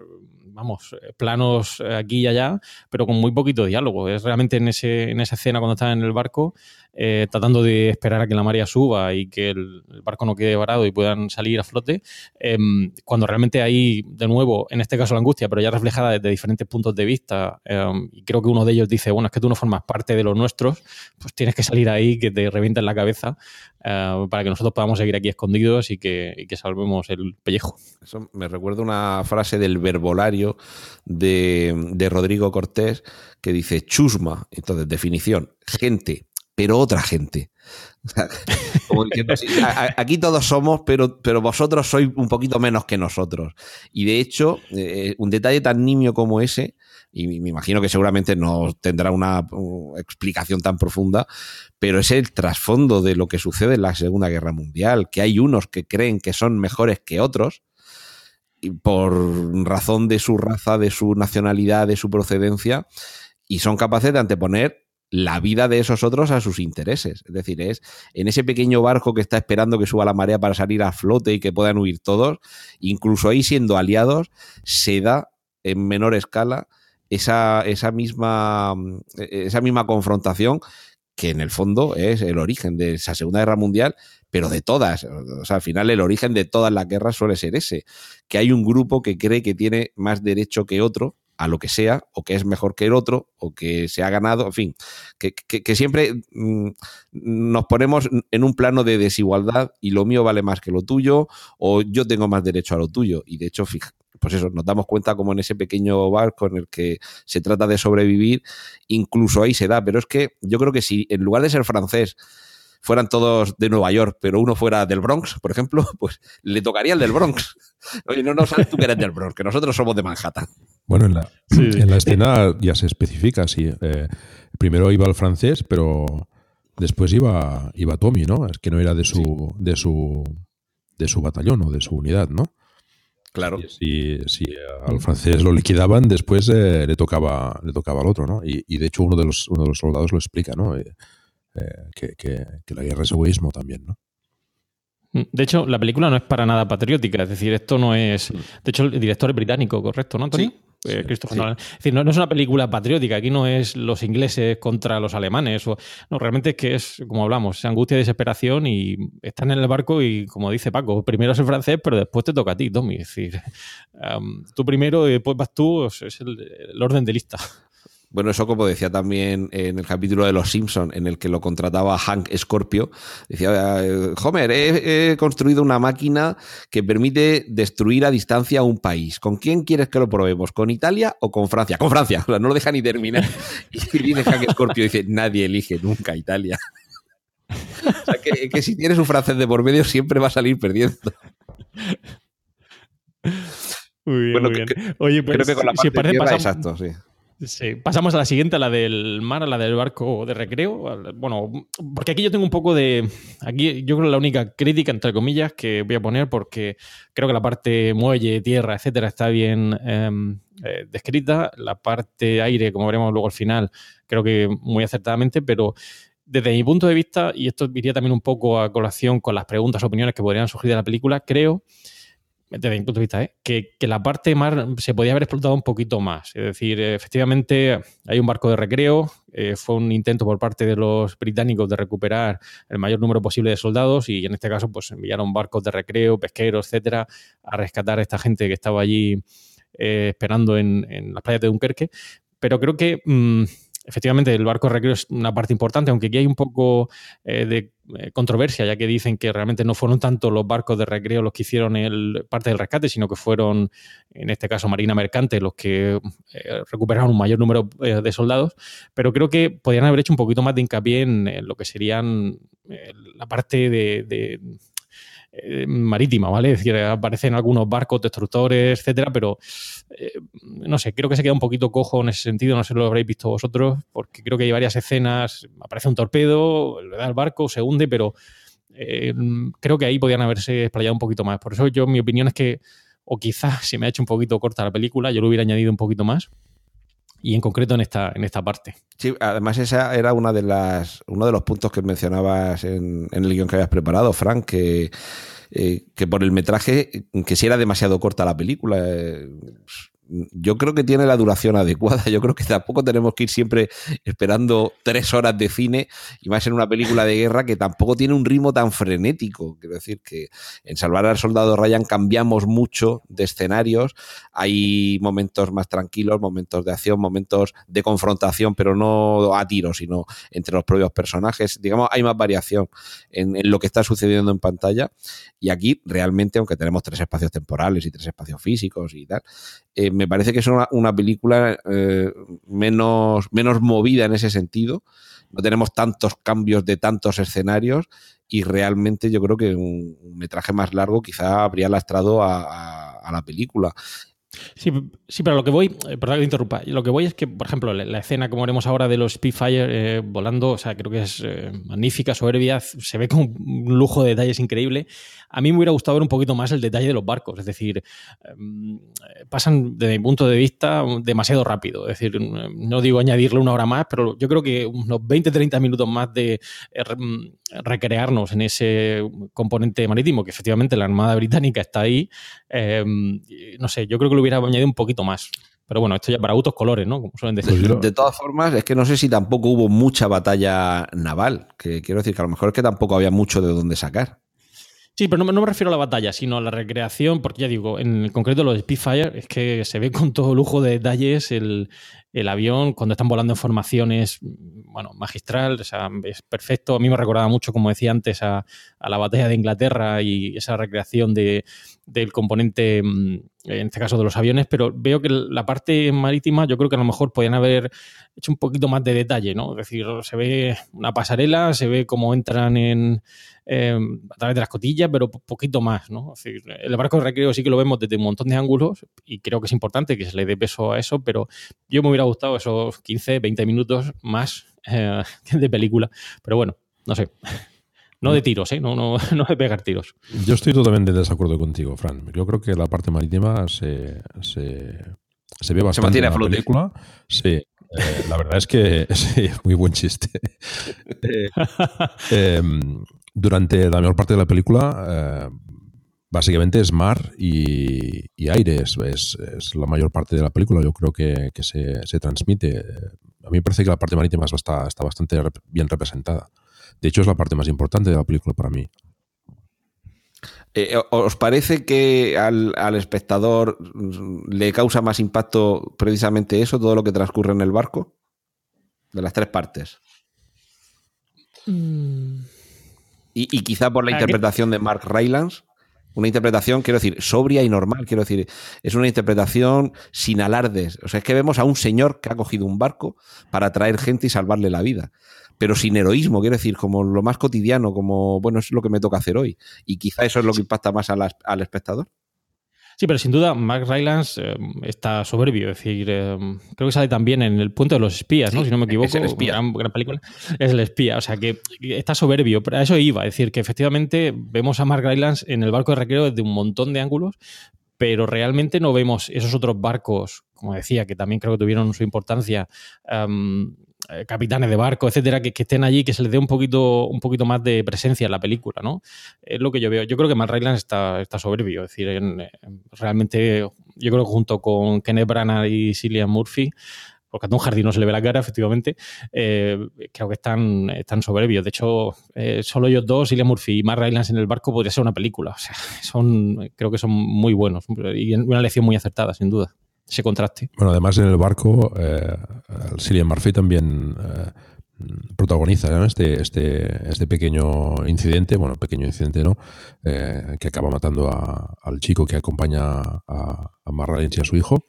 vamos, planos aquí y allá, pero con muy poquito diálogo. Es realmente en, ese, en esa escena cuando están en el barco, eh, tratando de esperar a que la marea suba y que el, barco no quede varado y puedan salir a flote, em, cuando realmente hay, de nuevo, en este caso la angustia, pero ya reflejada desde diferentes puntos de vista, em, y creo que uno de ellos dice, bueno, es que tú no formas parte de los nuestros, pues tienes que salir ahí, que te revienten la cabeza, eh, para que nosotros podamos seguir aquí escondidos y que, salvemos el pellejo.
Eso me recuerda una frase del verbolario de Rodrigo Cortés que dice chusma, entonces definición, gente pero otra gente. (laughs) aquí todos somos, pero, pero vosotros sois un poquito menos que nosotros. Y de hecho, eh, un detalle tan nimio como ese, y me imagino que seguramente no tendrá una explicación tan profunda, pero es el trasfondo de lo que sucede en la Segunda Guerra Mundial, que hay unos que creen que son mejores que otros, por razón de su raza, de su nacionalidad, de su procedencia, y son capaces de anteponer la vida de esos otros a sus intereses. Es decir, es en ese pequeño barco que está esperando que suba la marea para salir a flote y que puedan huir todos, incluso ahí siendo aliados, se da en menor escala esa, esa, misma, esa misma confrontación que en el fondo es el origen de esa Segunda Guerra Mundial, pero de todas. O sea, al final el origen de todas las guerras suele ser ese, que hay un grupo que cree que tiene más derecho que otro a lo que sea, o que es mejor que el otro, o que se ha ganado, en fin, que, siempre mm, nos ponemos en un plano de desigualdad y lo mío vale más que lo tuyo, o yo tengo más derecho a lo tuyo. Y de hecho, pues eso, nos damos cuenta como en ese pequeño barco en el que se trata de sobrevivir, incluso ahí se da. Pero es que yo creo que si en lugar de ser francés fueran todos de Nueva York, pero uno fuera del Bronx, por ejemplo, (laughs) pues le tocaría el del Bronx. (laughs) Oye, no, no sabes tú que eres del Bronx, que nosotros somos de Manhattan.
Bueno, en la, en la escena ya se especifica, sí. Eh, primero iba el francés, pero después iba, iba Tommy, ¿no? Es que no era de su, de su de su batallón o de su unidad, ¿no?
Claro.
Si, si al francés lo liquidaban, después eh, le tocaba le tocaba al otro, ¿no? Y, de hecho uno de los uno de los soldados lo explica, ¿no? Eh, que, que, la guerra es egoísmo también, ¿no?
De hecho, la película no es para nada patriótica, es decir, esto no es. De hecho, el director es británico, ¿correcto, no, Tony? Sí. Eh, Christopher Es decir, no, es una película patriótica, aquí no es los ingleses contra los alemanes. O, no, realmente es que es, como hablamos, angustia y desesperación y están en el barco y, como dice Paco, primero es el francés, pero después te toca a ti, Tommy. Es decir, (laughs) tú primero y después vas tú, es el orden de lista.
Bueno, eso como decía también en el capítulo de Los Simpson en el que lo contrataba Hank Scorpio, decía, eh, Homer, he, construido una máquina que permite destruir a distancia un país. ¿Con quién quieres que lo probemos? ¿Con Italia o con Francia? Con Francia, (laughs) no lo deja ni terminar. (laughs) Y viene Hank Scorpio y dice, nadie elige nunca Italia. (laughs) o sea, que, si tienes un francés de por medio siempre va a salir perdiendo.
Muy bien, muy bien. Oye, pues, creo que con la parte si parece,
exacto, sí.
Sí, pasamos a la siguiente, a la del mar, a la del barco de recreo. Bueno, porque aquí yo tengo un poco de. Aquí yo creo la única crítica, entre comillas, que voy a poner, porque creo que la parte muelle, tierra, etcétera, está bien em, eh, descrita. La parte aire, como veremos luego al final, creo que muy acertadamente, pero desde mi punto de vista, y esto iría también un poco a colación con las preguntas o opiniones que podrían surgir de la película, creo desde mi punto de vista, ¿eh? que, la parte mar se podía haber explotado un poquito más. Es decir, efectivamente hay un barco de recreo, eh, fue un intento por parte de los británicos de recuperar el mayor número posible de soldados y en este caso pues enviaron barcos de recreo, pesqueros, etcétera, a rescatar a esta gente que estaba allí eh, esperando en, las playas de Dunkerque. Pero creo que... Mm, efectivamente el barco recreo es una parte importante, aunque aquí hay un poco eh, de eh, controversia, ya que dicen que realmente no fueron tanto los barcos de recreo los que hicieron el, parte del rescate, sino que fueron, en este caso, Marina Mercante, los que eh, recuperaron un mayor número de soldados. Pero creo que podrían haber hecho un poquito más de hincapié en, lo que serían la parte de eh, marítima, ¿vale? Es decir, aparecen algunos barcos, destructores, etcétera, pero eh, no sé, creo que se queda un poquito cojo en ese sentido, no sé si lo habréis visto vosotros, porque creo que hay varias escenas, aparece un torpedo, le da al barco, se hunde, pero eh, creo que ahí podían haberse explayado un poquito más. Por eso yo, mi opinión es que, o quizás (laughs) se me ha hecho un poquito corta la película, yo lo hubiera añadido un poquito más y en concreto en esta, en esta parte.
Sí, además esa era una de las, uno de los puntos que mencionabas en, el guion que habías preparado, Frank, que, eh, que por el metraje, que si era demasiado corta la película. Eh, yo creo que tiene la duración adecuada. Yo creo que tampoco tenemos que ir siempre esperando tres horas de cine y más en una película de guerra que tampoco tiene un ritmo tan frenético. Quiero decir que en Salvar al Soldado Ryan cambiamos mucho de escenarios. Hay momentos más tranquilos, momentos de acción, momentos de confrontación, pero no a tiro, sino entre los propios personajes. Digamos, hay más variación en, lo que está sucediendo en pantalla. Y aquí realmente, aunque tenemos tres espacios temporales y tres espacios físicos y tal, eh, me parece que es una, película eh, menos, menos movida en ese sentido. No tenemos tantos cambios de tantos escenarios y realmente yo creo que un, metraje más largo quizá habría lastrado a la película.
Sí, sí, pero lo que voy, eh, perdón que interrumpa, lo que voy es que, por ejemplo, la, escena, como veremos ahora, de los Spitfire eh, volando, o sea, creo que es eh, magnífica, soberbia, se ve con un lujo de detalles increíble. A mí me hubiera gustado ver un poquito más el detalle de los barcos, es decir, em, pasan, desde mi punto de vista, demasiado rápido. Es decir, no digo añadirle una hora más, pero yo creo que unos 20-30 minutos más de recrearnos en ese componente marítimo, que efectivamente la Armada Británica está ahí, em, no sé, yo creo que hubiera añadido un poquito más. Pero bueno, esto ya para autos colores, ¿no? Como suelen decir.
Pues de todas formas, es que no sé si tampoco hubo mucha batalla naval. Que quiero decir que a lo mejor es que tampoco había mucho de dónde sacar.
Sí, pero no, me refiero a la batalla, sino a la recreación, porque ya digo, en concreto los Spitfire es que se ve con todo lujo de detalles el, el avión cuando están volando en formaciones, bueno, magistral, o sea, es perfecto. A mí me recordaba mucho, como decía antes, a, la batalla de Inglaterra y esa recreación de, del componente, mm, en este caso de los aviones, pero veo que la parte marítima yo creo que a lo mejor podían haber hecho un poquito más de detalle, ¿no? Es decir, se ve una pasarela, se ve cómo entran en, em, a través de las cotillas, pero poquito más, ¿no? Es decir, el barco de recreo sí que lo vemos desde un montón de ángulos y creo que es importante que se le dé peso a eso, pero yo me hubiera gustado esos 15, 20 minutos más eh, de película. Pero bueno, no sé. No de tiros, ¿eh? no, no, (laughs) no de pegar tiros.
Yo estoy totalmente de desacuerdo contigo, Fran. Yo creo que la parte marítima se, se, se ve bastante en la película. Sí, eh, la verdad es que (laughs) sí, es muy buen chiste. (laughs) Eh, em, durante la mayor parte de la película, básicamente es mar y, aire, es, es, la mayor parte de la película. Yo creo que, que se, se, transmite. A mí me parece que la parte marítima está, está bastante bien representada. De hecho, es la parte más importante de la película para mí.
Eh, ¿Os parece que al, espectador le causa más impacto precisamente eso, todo lo que transcurre en el barco? De las tres partes. Mm. Y, quizá por la interpretación de Mark Rylance. Una interpretación, quiero decir, sobria y normal. Quiero decir, es una interpretación sin alardes. O sea, es que vemos a un señor que ha cogido un barco para traer gente y salvarle la vida pero sin heroísmo, quiero decir, como lo más cotidiano, como, bueno, es lo que me toca hacer hoy. Y quizá eso es lo que impacta más al espectador.
Sí, pero sin duda, Mark Rylance eh, está soberbio. Es decir, eh, creo que sale también en El Puente de los Espías, ¿no? si no me equivoco. Es el espía. Gran, gran, película. Es el espía. O sea, que está soberbio. Pero a eso iba. Es decir, que efectivamente vemos a Mark Rylance en el barco de recreo desde un montón de ángulos, pero realmente no vemos esos otros barcos, como decía, que también creo que tuvieron su importancia. Um, capitanes de barco, etcétera, que, estén allí, que se les dé un poquito, un poquito más de presencia en la película, ¿no? Es lo que yo veo. Yo creo que Matt Rylance está, está soberbio, es decir, realmente yo creo que junto con Kenneth Branagh y Cillian Murphy, porque a un jardín no se le ve la cara, efectivamente, eh, creo que están, están soberbios. De hecho, eh, solo ellos dos, Cillian Murphy y Matt Rylance en el barco, podría ser una película. O sea, (laughs) son, creo que son muy buenos y una lección muy acertada, sin duda ese contraste.
Bueno, además en el barco, eh, Cillian Murphy también eh, protagoniza este, este, este pequeño incidente, bueno, pequeño incidente, ¿no? Eh, que acaba matando al chico que acompaña a, a y a su hijo,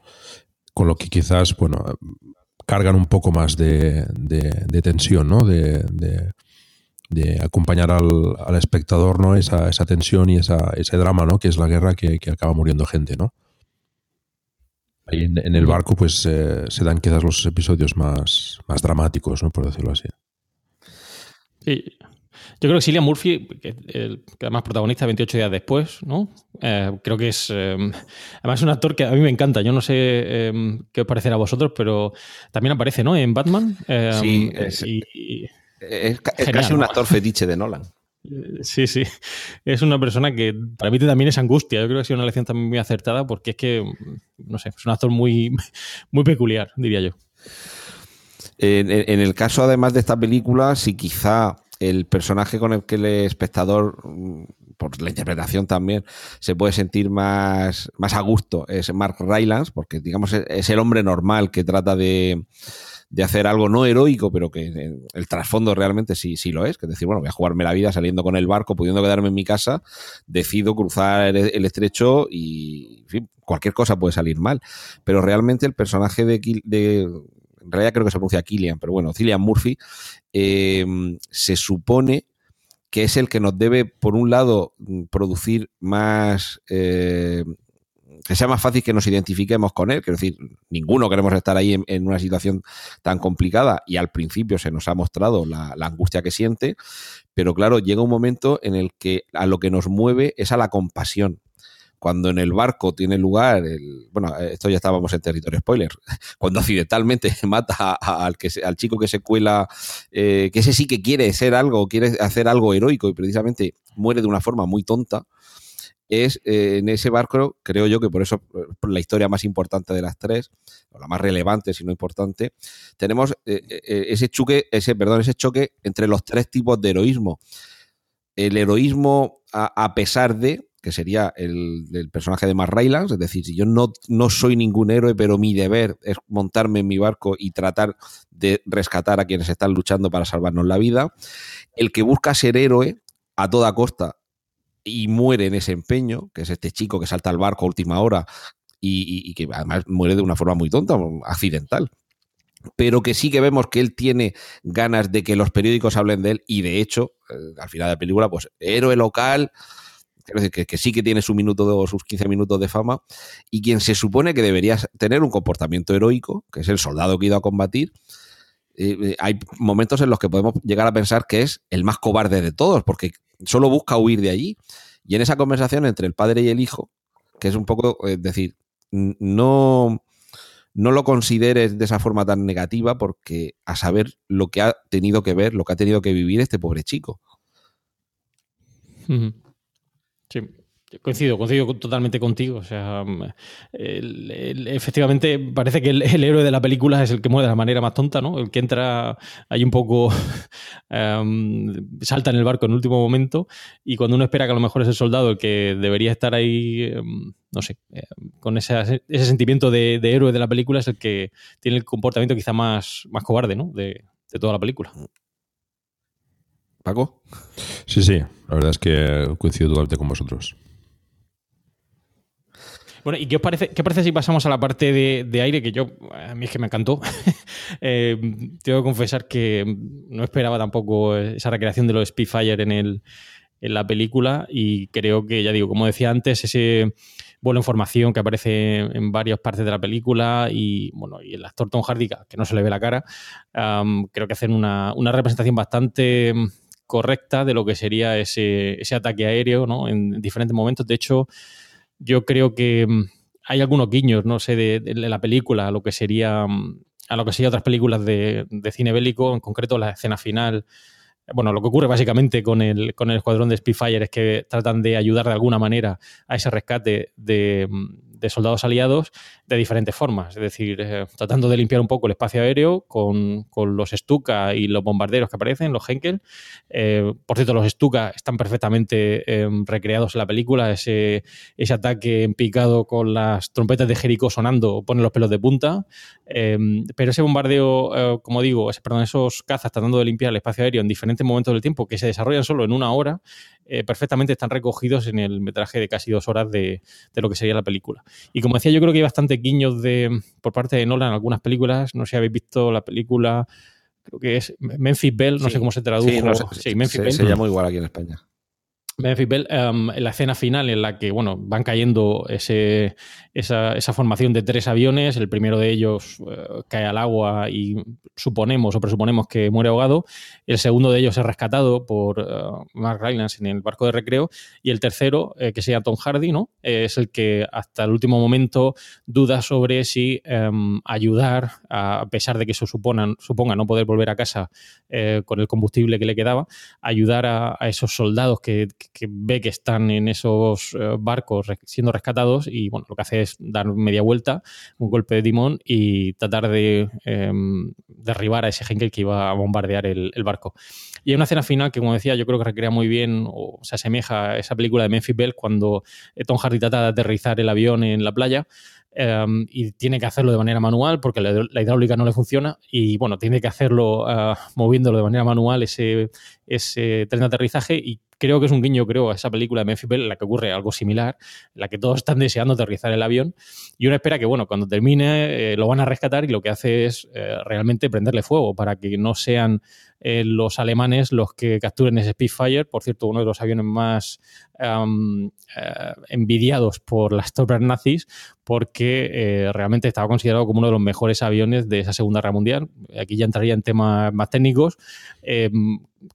con lo que quizás, bueno, cargan un poco más de, tensión, ¿no? De, acompañar al, espectador, ¿no? Esa, esa tensión y esa, ese drama, ¿no? Que es la guerra que, que acaba muriendo gente, ¿no? Ahí en, el barco, pues eh, se dan quizás los episodios más, más dramáticos, ¿no? Por decirlo así.
Sí. Yo creo que Cillian Murphy, que, el, además protagonista 28 días después, ¿no? Eh, creo que es. Eh, además, es un actor que a mí me encanta. Yo no sé qué os parecerá a vosotros, pero también aparece, ¿no? En Batman.
sí, es, es, casi un actor fetiche de Nolan.
Sí, sí. Es una persona que transmite también esa angustia. Yo creo que ha sido una lección también muy acertada porque es que, no sé, es un actor muy, (laughs) muy peculiar, diría yo.
En, el caso, además de esta película, si quizá el personaje con el que el espectador, por la interpretación también, se puede sentir más, más a gusto es Mark Rylance, porque digamos es el hombre normal que trata de de hacer algo no heroico, pero que el trasfondo realmente sí, sí lo es, que es decir, bueno, voy a jugarme la vida saliendo con el barco, pudiendo quedarme en mi casa, decido cruzar el, estrecho y, en fin, cualquier cosa puede salir mal. Pero realmente el personaje de, de en realidad creo que se pronuncia Killian, pero bueno, Cillian Murphy, em, se supone que es el que nos debe, por un lado, producir más eh, que sea más fácil que nos identifiquemos con él. Quiero decir, ninguno queremos estar ahí en, una situación tan complicada y al principio se nos ha mostrado la, angustia que siente, pero claro, llega un momento en el que a lo que nos mueve es a la compasión cuando en el barco tiene lugar, el, bueno, esto ya estábamos en territorio spoiler, (laughs) cuando accidentalmente (laughs) mata al, que al chico que se cuela, eh, que ese sí que quiere ser algo, quiere hacer algo heroico y precisamente muere de una forma muy tonta, es eh, en ese barco, creo yo que por eso, por la historia más importante de las tres, o la más relevante, si no importante, tenemos eh, eh, ese choque, ese, perdón, ese choque entre los tres tipos de heroísmo. El heroísmo a, pesar de, que sería el, personaje de Mark Rylance, es decir, si yo no, no soy ningún héroe, pero mi deber es montarme en mi barco y tratar de rescatar a quienes están luchando para salvarnos la vida. El que busca ser héroe a toda costa y muere en ese empeño, que es este chico que salta al barco a última hora y, que además muere de una forma muy tonta, accidental. Pero que sí que vemos que él tiene ganas de que los periódicos hablen de él y de hecho, eh, al final de la película, pues héroe local, que, que, sí que tiene su minuto o sus 15 minutos de fama, y quien se supone que debería tener un comportamiento heroico, que es el soldado que ha ido a combatir, eh, eh, hay momentos en los que podemos llegar a pensar que es el más cobarde de todos, porque solo busca huir de allí. Y en esa conversación entre el padre y el hijo, que es un poco, es decir, no, no lo consideres de esa forma tan negativa porque a saber lo que ha tenido que ver, lo que ha tenido que vivir este pobre chico.
Sí. Coincido, coincido totalmente contigo. O sea, mm, efectivamente parece que el, héroe de la película es el que muere de la manera más tonta, ¿no? El que entra ahí un poco, (laughs) em, salta en el barco en último momento y cuando uno espera que a lo mejor es el soldado el que debería estar ahí, em, no sé, eh, con ese, ese sentimiento de, héroe de la película es el que tiene el comportamiento quizá más, más cobarde, ¿no? De, de toda la película.
Paco.
Sí, sí, la verdad es que coincido totalmente con vosotros.
Bueno, ¿y qué os parece, qué parece si pasamos a la parte de, aire? Que yo, a mí es que me encantó. (laughs) eh, tengo que confesar que no esperaba tampoco esa recreación de los Spitfire en, el, en la película y creo que, ya digo, como decía antes, ese vuelo en formación que aparece en varias partes de la película y, bueno, y el actor Tom Hardy, que no se le ve la cara, creo que hacen una, una representación bastante correcta de lo que sería ese, ese ataque aéreo ¿no? en diferentes momentos. De hecho, yo creo que mm, hay algunos guiños, no sé, de, la película a lo que sería mm, a lo que sería otras películas de, cine bélico, en concreto la escena final. Bueno, lo que ocurre básicamente con el, con el escuadrón de Spitfire es que tratan de ayudar de alguna manera a ese rescate de, mm, de soldados aliados de diferentes formas, es decir, eh, tratando de limpiar un poco el espacio aéreo con, los Stuka y los bombarderos que aparecen, los Henkel. Eh, por cierto, los Stuka están perfectamente em, recreados en la película, ese, ese ataque en picado con las trompetas de Jericho sonando pone los pelos de punta, em, pero ese bombardeo, eh, como digo, perdón, esos cazas tratando de limpiar el espacio aéreo en diferentes momentos del tiempo que se desarrollan solo en una hora, perfectamente están recogidos en el metraje de casi dos horas de, de lo que sería la película. Y como decía, yo creo que hay bastantes guiños de, por parte de Nolan en algunas películas. No sé si habéis visto la película, creo que es Memphis Bell, no sé cómo se tradujo.
Sí, Memphis Bell. Se llama igual aquí en España.
Bell, em, en la escena final en la que bueno, van cayendo ese, esa, esa, formación de tres aviones, el primero de ellos eh, cae al agua y suponemos o presuponemos que muere ahogado, el segundo de ellos es rescatado por uh, Mark Rylance en el barco de recreo y el tercero, eh, que se llama Tom Hardy, ¿no? es el que hasta el último momento duda sobre si em, ayudar, a, pesar de que eso suponga, suponga no poder volver a casa con el combustible que le quedaba, ayudar a, a esos soldados que ve que están en esos eh, barcos siendo rescatados y bueno, lo que hace es dar media vuelta, un golpe de timón y tratar de em, derribar a ese Henkel que iba a bombardear el, barco. Y hay una escena final que, como decía, yo creo que recrea muy bien o se asemeja a esa película de Memphis Bell cuando eh, Tom Hardy trata de aterrizar el avión en la playa. Em, y tiene que hacerlo de manera manual porque la, hidráulica no le funciona y bueno, tiene que hacerlo uh, moviéndolo de manera manual ese, ese tren de aterrizaje y creo que es un guiño, creo, a esa película de Memphis Bell en la que ocurre algo similar, en la que todos están deseando aterrizar el avión y uno espera que, bueno, cuando termine eh, lo van a rescatar y lo que hace es eh, realmente prenderle fuego para que no sean eh, los alemanes los que capturen ese Spitfire, por cierto, uno de los aviones más envidiados por las tropas nazis, porque realmente estaba considerado como uno de los mejores aviones de esa Segunda Guerra Mundial. Aquí ya entraría en temas más técnicos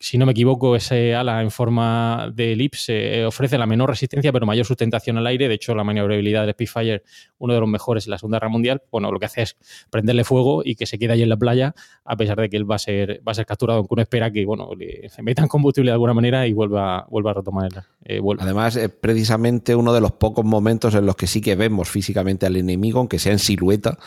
si no me equivoco, ese ala en forma de elipse eh, ofrece la menor resistencia pero mayor sustentación al aire. De hecho, la maniobrabilidad del Spitfire, uno de los mejores en la Segunda Guerra Mundial, bueno, lo que hace es prenderle fuego y que se quede ahí en la playa, a pesar de que él va a ser, va a ser capturado, aunque uno espera que bueno, le, se metan combustible de alguna manera y vuelva, vuelva a retomar
eh, Además, es precisamente uno de los pocos momentos en los que sí que vemos físicamente al enemigo, aunque sea en silueta,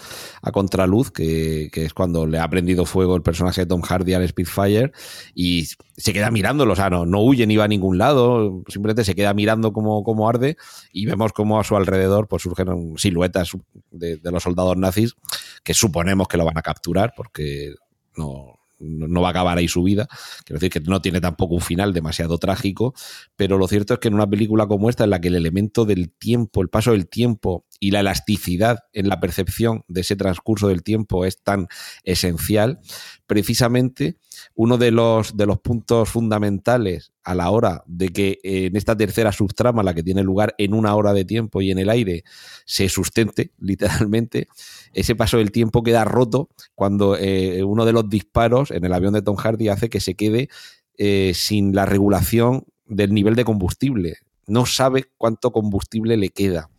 a contraluz, que, es cuando le ha prendido fuego el personaje de Tom Hardy al Spitfire y se queda mirándolo, o sea, no, no huye ni va a ningún lado, simplemente se queda mirando cómo, arde y vemos cómo a su alrededor pues surgen siluetas de, los soldados nazis que suponemos que lo van a capturar porque no, no va a acabar ahí su vida. Quiero decir que no tiene tampoco un final demasiado trágico, pero lo cierto es que en una película como esta, en la que el elemento del tiempo, el paso del tiempo y la elasticidad en la percepción de ese transcurso del tiempo es tan esencial, precisamente uno de los, de los puntos fundamentales a la hora de que en esta tercera subtrama, la que tiene lugar en una hora de tiempo y en el aire, se sustente (laughs) literalmente, ese paso del tiempo queda roto cuando eh, uno de los disparos en el avión de Tom Hardy hace que se quede eh, sin la regulación del nivel de combustible. No sabe cuánto combustible le queda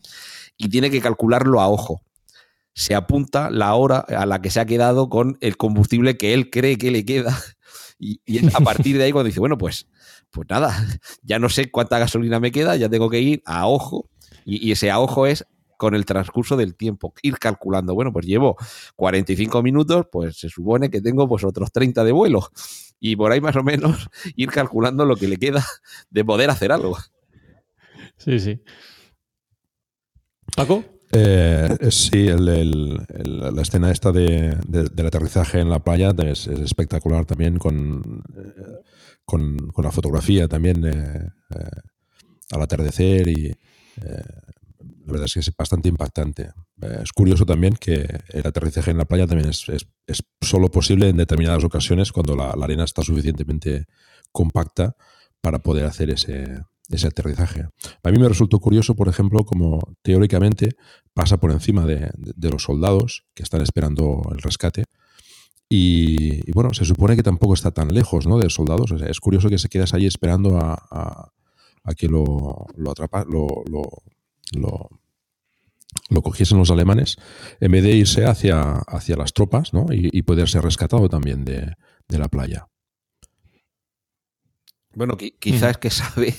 y tiene que calcularlo a ojo se apunta la hora a la que se ha quedado con el combustible que él cree que le queda. (laughs) Y, a partir de ahí cuando dice, bueno, pues, pues nada, ya no sé cuánta gasolina me queda, ya tengo que ir a ojo. Y, ese a ojo es con el transcurso del tiempo, ir calculando, bueno, pues llevo 45 minutos, pues se supone que tengo pues otros 30 de vuelo. Y por ahí más o menos (laughs) ir calculando lo que le queda de poder hacer algo.
Sí, sí. Paco.
Eh, sí, la escena esta de, del aterrizaje en la playa es, espectacular también con, eh, con, la fotografía también eh, al atardecer y la verdad es que es bastante impactante. es curioso también que el aterrizaje en la playa también es, es, solo posible en determinadas ocasiones cuando la arena está suficientemente compacta para poder hacer ese, ese aterrizaje. A mí me resultó curioso, por ejemplo, como teóricamente pasa por encima de, los soldados que están esperando el rescate. Y, bueno, se supone que tampoco está tan lejos ¿no? de los soldados. es curioso que se quedas allí esperando a, que lo, lo, atrapa, lo, lo, lo, cogiesen los alemanes, en vez de irse hacia, hacia las tropas ¿no? y, y poder ser rescatado también de, de la playa.
Bueno, quizás es que sabe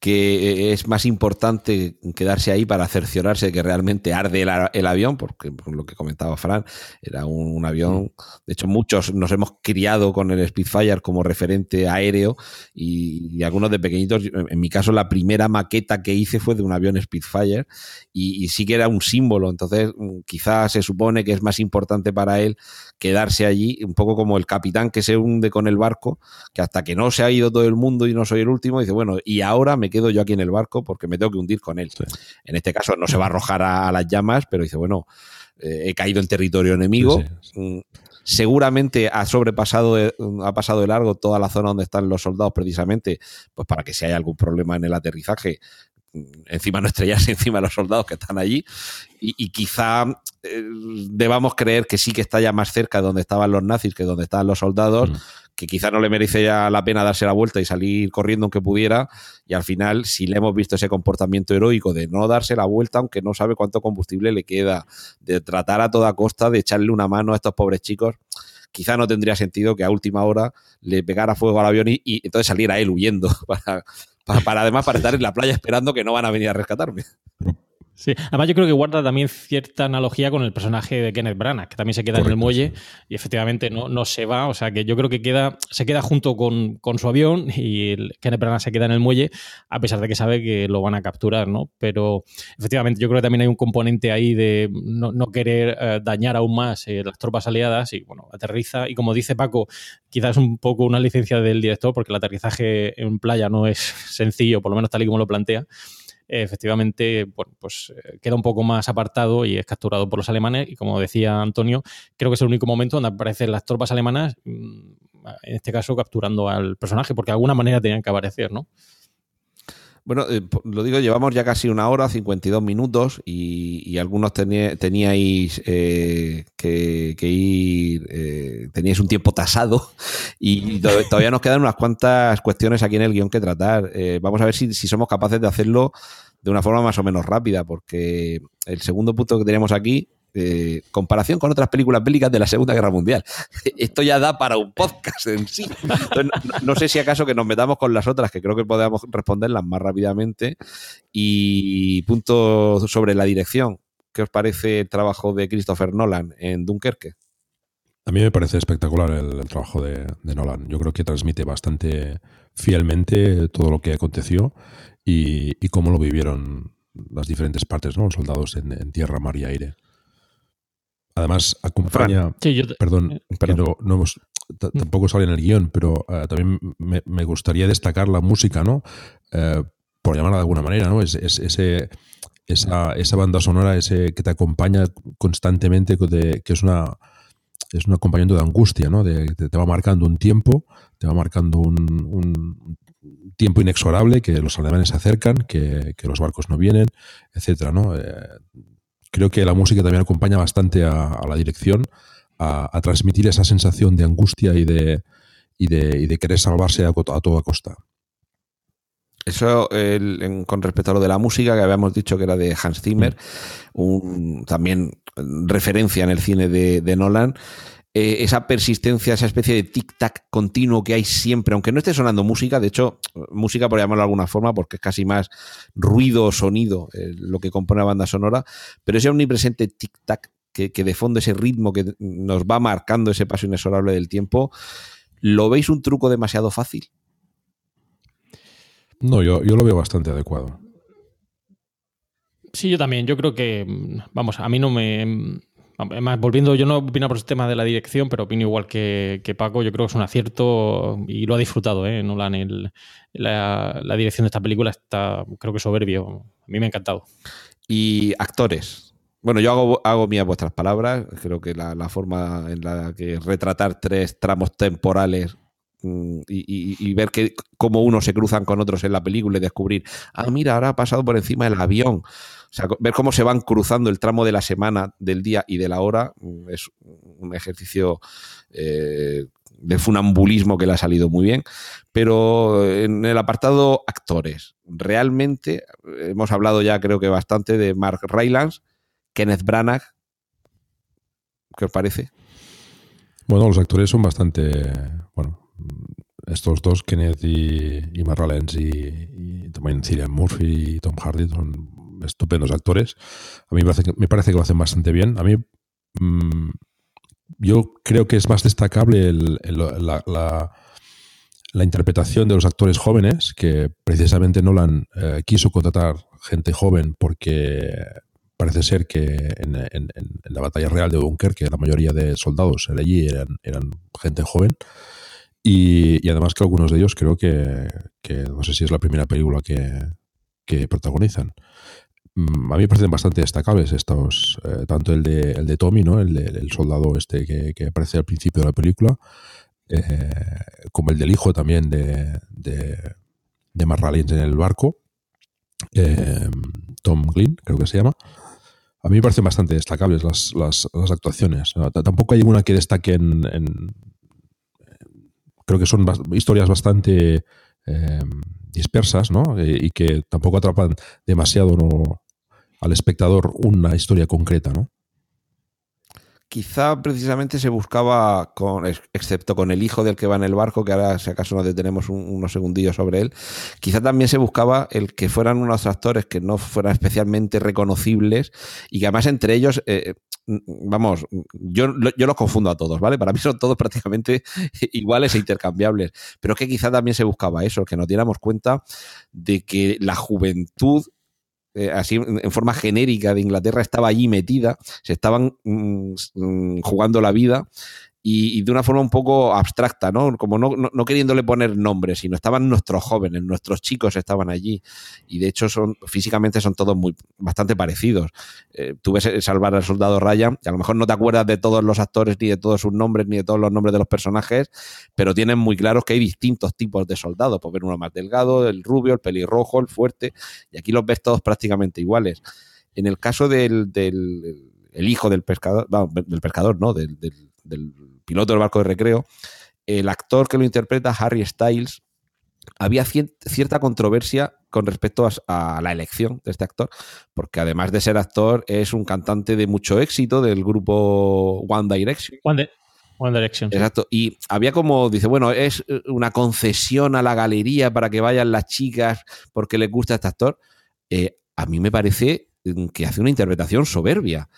que es más importante quedarse ahí para cerciorarse de que realmente arde el, avión, porque por lo que comentaba Fran, era un, avión. De hecho, muchos nos hemos criado con el Spitfire como referente aéreo y, algunos de pequeñitos. En mi caso, la primera maqueta que hice fue de un avión Spitfire y, y sí que era un símbolo. Entonces, quizás se supone que es más importante para él quedarse allí, un poco como el capitán que se hunde con el barco, que hasta que no se ha ido todo el mundo y no soy el último, dice, bueno, y ahora me quedo yo aquí en el barco porque me tengo que hundir con él. En este caso no se va a arrojar a, las llamas, pero dice, bueno, eh, he caído en territorio enemigo. Mm, seguramente ha sobrepasado, ha pasado de largo toda la zona donde están los soldados precisamente, pues para que si hay algún problema en el aterrizaje, mm, encima no estrellarse (laughs) encima de los soldados que están allí y, quizá eh, debamos creer que sí que está ya más cerca de donde estaban los nazis que donde estaban los soldados, mm que quizá no le merecía la pena darse la vuelta y salir corriendo aunque pudiera, y al final, si le hemos visto ese comportamiento heroico de no darse la vuelta aunque no sabe cuánto combustible le queda, de tratar a toda costa de echarle una mano a estos pobres chicos, quizá no tendría sentido que a última hora le pegara fuego al avión y, entonces saliera él huyendo, (laughs) para, para, además para estar en la playa esperando que no van a venir a rescatarme.
Sí, además yo creo que guarda también cierta analogía con el personaje de Kenneth Branagh, que también se queda en el muelle y efectivamente no, no se va, o sea que yo creo que queda, se queda junto con, con su avión y el, Kenneth Branagh se queda en el muelle a pesar de que sabe que lo van a capturar, ¿no? Pero efectivamente yo creo que también hay un componente ahí de no, no querer eh, dañar aún más eh, las tropas aliadas y bueno, aterriza. Y como dice Paco, quizás un poco una licencia del director porque el aterrizaje en playa no es (laughs) sencillo, por lo menos tal y como lo plantea efectivamente bueno, pues, eh, queda un poco más apartado y es capturado por los alemanes. Y como decía Antonio, creo que es el único momento donde aparecen las tropas alemanas, mm, en este caso capturando al personaje, porque de alguna manera tenían que aparecer, ¿no?
Bueno, eh, lo digo, llevamos ya casi una hora, 52 minutos, y, algunos teníais eh, que, ir, teníais un tiempo tasado, (laughs) y todavía nos quedan unas cuantas cuestiones aquí en el guion que tratar. vamos a ver si, si somos capaces de hacerlo de una forma más o menos rápida, porque el segundo punto que tenemos aquí, eh, comparación con otras películas bélicas de la Segunda Guerra Mundial. (laughs) Esto ya da para un podcast en sí. no, sé si acaso que nos metamos con las otras, que creo que podemos responderlas más rápidamente. Y punto sobre la dirección. ¿Qué os parece el trabajo de Christopher Nolan en Dunkerque?
A mí me parece espectacular el, trabajo de, Nolan. Yo creo que transmite bastante fielmente todo lo que aconteció y, cómo lo vivieron las diferentes partes, ¿no? Los soldados en, tierra, mar y aire. Además, acompaña. perdón, pero no hemos, tampoco sale en el guion, pero eh, también me, gustaría destacar la música, ¿no? Eh, por llamarla de alguna manera, ¿no? Es, ese, esa, esa, banda sonora ese que te acompaña constantemente, que es una es un acompañamiento de angustia, ¿no? De, te, va marcando un tiempo, te va marcando un, tiempo inexorable, que los alemanes se acercan, que, los barcos no vienen, etcétera, ¿no? Eh, creo que la música también acompaña bastante a, la dirección, a, transmitir esa sensación de angustia y de, y de, querer salvarse a, a toda costa.
Eso con respecto a lo de la música, que habíamos dicho que era de Hans Zimmer, un, también referencia en el cine de, Nolan. Eh, esa persistencia, esa especie de tic-tac continuo que hay siempre, aunque no esté sonando música, de hecho, música por llamarlo de alguna forma, porque es casi más ruido o sonido eh, lo que compone la banda sonora, pero ese omnipresente tic-tac que, que de fondo ese ritmo que nos va marcando ese paso inexorable del tiempo, ¿lo veis un truco demasiado fácil?
No, yo, yo lo veo bastante adecuado.
Sí, yo también. Yo creo que, vamos, a mí no me... Además, volviendo, yo no opino por el tema de la dirección, pero opino igual que, Paco. Yo creo que es un acierto y lo ha disfrutado, ¿eh? Nolan. El, la, la, dirección de esta película está, creo que soberbio. A mí me ha encantado.
Y actores. Bueno, yo hago, hago mías vuestras palabras. Creo que la, la forma en la que retratar tres tramos temporales Mm, y, ver que cómo unos se cruzan con otros en la película y descubrir, ah, mira, ahora ha pasado por encima del avión. Ver cómo se van cruzando el tramo de la semana, del día y de la hora mm, es un ejercicio eh, de funambulismo que le ha salido muy bien. Pero en el apartado actores, realmente hemos hablado ya creo que bastante de Mark Rylance, Kenneth Branagh. ¿Qué os parece?
Bueno, los actores son bastante, bueno, estos dos, Kenneth y, y y, también Cillian Murphy y Tom Hardy, son estupendos actores. A mí me parece que, me parece que lo hacen bastante bien. A mí, mm, yo creo que es más destacable la, la, interpretación de los actores jóvenes, que precisamente Nolan eh, quiso contratar gente joven porque parece ser que en, la batalla real de Dunkerque la mayoría de soldados allí eran, eran gente joven. Y, además que algunos de ellos creo que, no sé si es la primera película que, protagonizan. Mm, a mí me parecen bastante destacables estos, eh, tanto el de, el de Tommy, ¿no? el, soldado este que, aparece al principio de la película, eh, como el del hijo también de, de, de en el barco, eh, Tom Glynn, creo que se llama. A mí me parecen bastante destacables las, las, actuaciones. Tampoco hay una que destaque en, creo que son historias bastante dispersas, ¿no? Y que tampoco atrapan demasiado al espectador una historia concreta, ¿no?
quizá precisamente se buscaba, excepto con el hijo del que va en el barco, que ahora si acaso nos detenemos unos segundillos sobre él, quizá también se buscaba el que fueran unos actores que no fueran especialmente reconocibles y que además entre ellos, eh, vamos, yo, yo los confundo a todos, ¿vale? Para mí son todos (laughs) prácticamente iguales e intercambiables, pero que quizá también se buscaba eso, que nos diéramos cuenta de que la juventud eh, así en forma genérica de Inglaterra estaba allí metida, se estaban mm, mm, jugando la vida y, de una forma un poco abstracta, ¿no? Como no, no, queriéndole poner nombres, sino estaban nuestros jóvenes, nuestros chicos estaban allí. Y de hecho, son físicamente son todos muy bastante parecidos. Eh, tú ves Salvar al Soldado Ryan, y a lo mejor no te acuerdas de todos los actores, ni de todos sus nombres, ni de todos los nombres de los personajes, pero tienen muy claros que hay distintos tipos de soldados. Puedes ver uno más delgado, el rubio, el pelirrojo, el fuerte, y aquí los ves todos prácticamente iguales. En el caso del, del el hijo del pescador, del pescador, no, del piloto del barco de recreo, el actor que lo interpreta, Harry Styles, había cierta controversia con respecto a, la elección de este actor, porque además de ser actor, es un cantante de mucho éxito del grupo One Direction.
One, Direction.
Exacto. Y había como, dice, bueno, es una concesión a la galería para que vayan las chicas porque les gusta este actor. Eh, a mí me parece que hace una interpretación soberbia.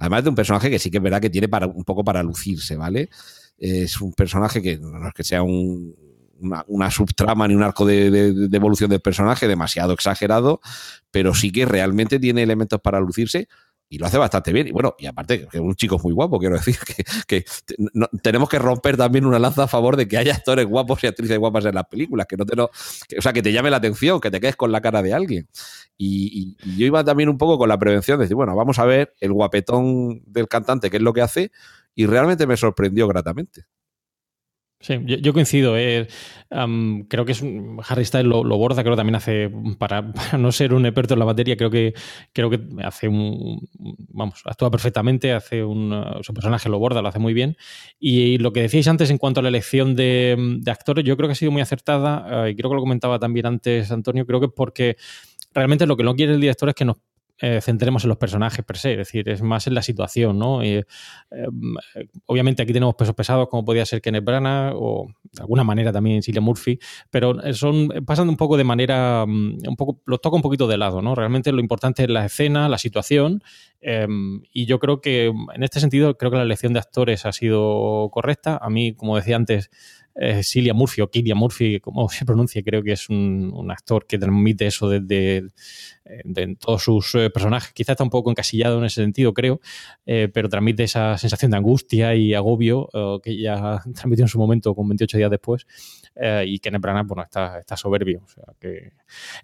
Además de un personaje que sí que es verdad que tiene para, un poco para lucirse, ¿vale? Es un personaje que no es que sea una, subtrama ni un arco de, evolución del personaje demasiado exagerado, pero sí que realmente tiene elementos para lucirse y lo hace bastante bien. Y bueno, y aparte, que un chico muy guapo, quiero decir, (laughs) que, tenemos que romper también una lanza a favor de que haya actores guapos y actrices guapas en las películas, que no te lo, o sea, que te llame la atención, que te quedes con la cara de alguien. Y, yo iba también un poco con la prevención de decir, bueno, vamos a ver el guapetón del cantante, qué es lo que hace, y realmente me sorprendió gratamente.
Sí, yo, coincido. Eh, creo que es Harry Styles lo, borda, creo también hace, (laughs) para, no ser un experto en la materia, creo que creo que hace un, vamos, actúa perfectamente, hace un, su personaje lo borda, lo hace muy bien. Y, lo que decíais antes en cuanto a la elección de, actores, yo creo que ha sido muy acertada, eh, y creo que lo comentaba también antes Antonio, creo que porque realmente lo que no quiere el director es que nos eh, centremos en los personajes per se, es decir, es más en la situación, ¿no? Eh, obviamente aquí tenemos pesos pesados como podía ser Kenneth Branagh o de alguna manera también Cillian Murphy, pero son pasando un poco de manera, mm, un poco, los toca un poquito de lado, ¿no? Realmente lo importante es la escena, la situación em, y yo creo que en este sentido creo que la elección de actores ha sido correcta. A mí, como decía antes, eh, Murphy o Killian Murphy, como se pronuncia, creo que es un, actor que transmite eso desde de, todos sus eh, personajes. Quizás está un poco encasillado en ese sentido, creo, eh, pero transmite esa sensación de angustia y agobio que ya (laughs) transmitió en su momento con 28 días después. y Kenneth Branagh, bueno, está, está soberbio.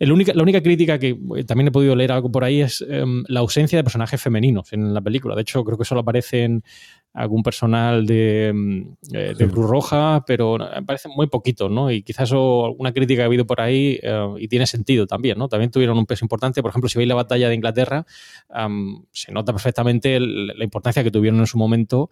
La única crítica que también he podido leer algo por ahí es em, la ausencia de personajes femeninos en la película. De hecho, creo que solo aparecen algún personal de, mm, eh, de Cruz Roja, pero me parece muy poquito, ¿no? Y quizás alguna crítica que ha habido por ahí eh, y tiene sentido también, ¿no? También tuvieron un peso importante. Por ejemplo, si veis la batalla de Inglaterra, se nota perfectamente la importancia que tuvieron en su momento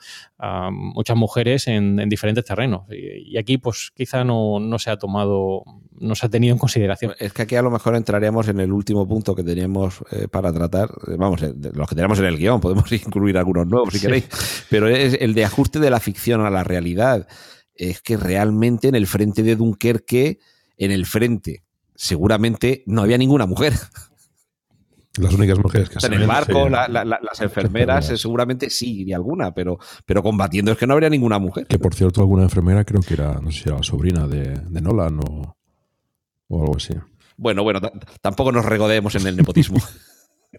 muchas mujeres en, diferentes terrenos. Y, aquí, pues, quizá no, no se ha tomado no se ha tenido en consideración.
Es que aquí a lo mejor entraríamos en el último punto que teníamos eh, para tratar. Vamos, los que tenemos en el guion, podemos (laughs) incluir algunos nuevos si queréis, pero es el de ajuste de la ficción a la realidad. Es que realmente en el frente de Dunkerque, en el frente, seguramente no había ninguna mujer.
Las únicas mujeres que
En el barco, las enfermeras, eh, seguramente sí, y alguna, pero, pero combatiendo es que no habría ninguna mujer.
Que por cierto, alguna enfermera creo que era, no sé si era la sobrina de, de Nolan o, o algo así.
Bueno, bueno, tampoco nos regodemos en el nepotismo. (laughs)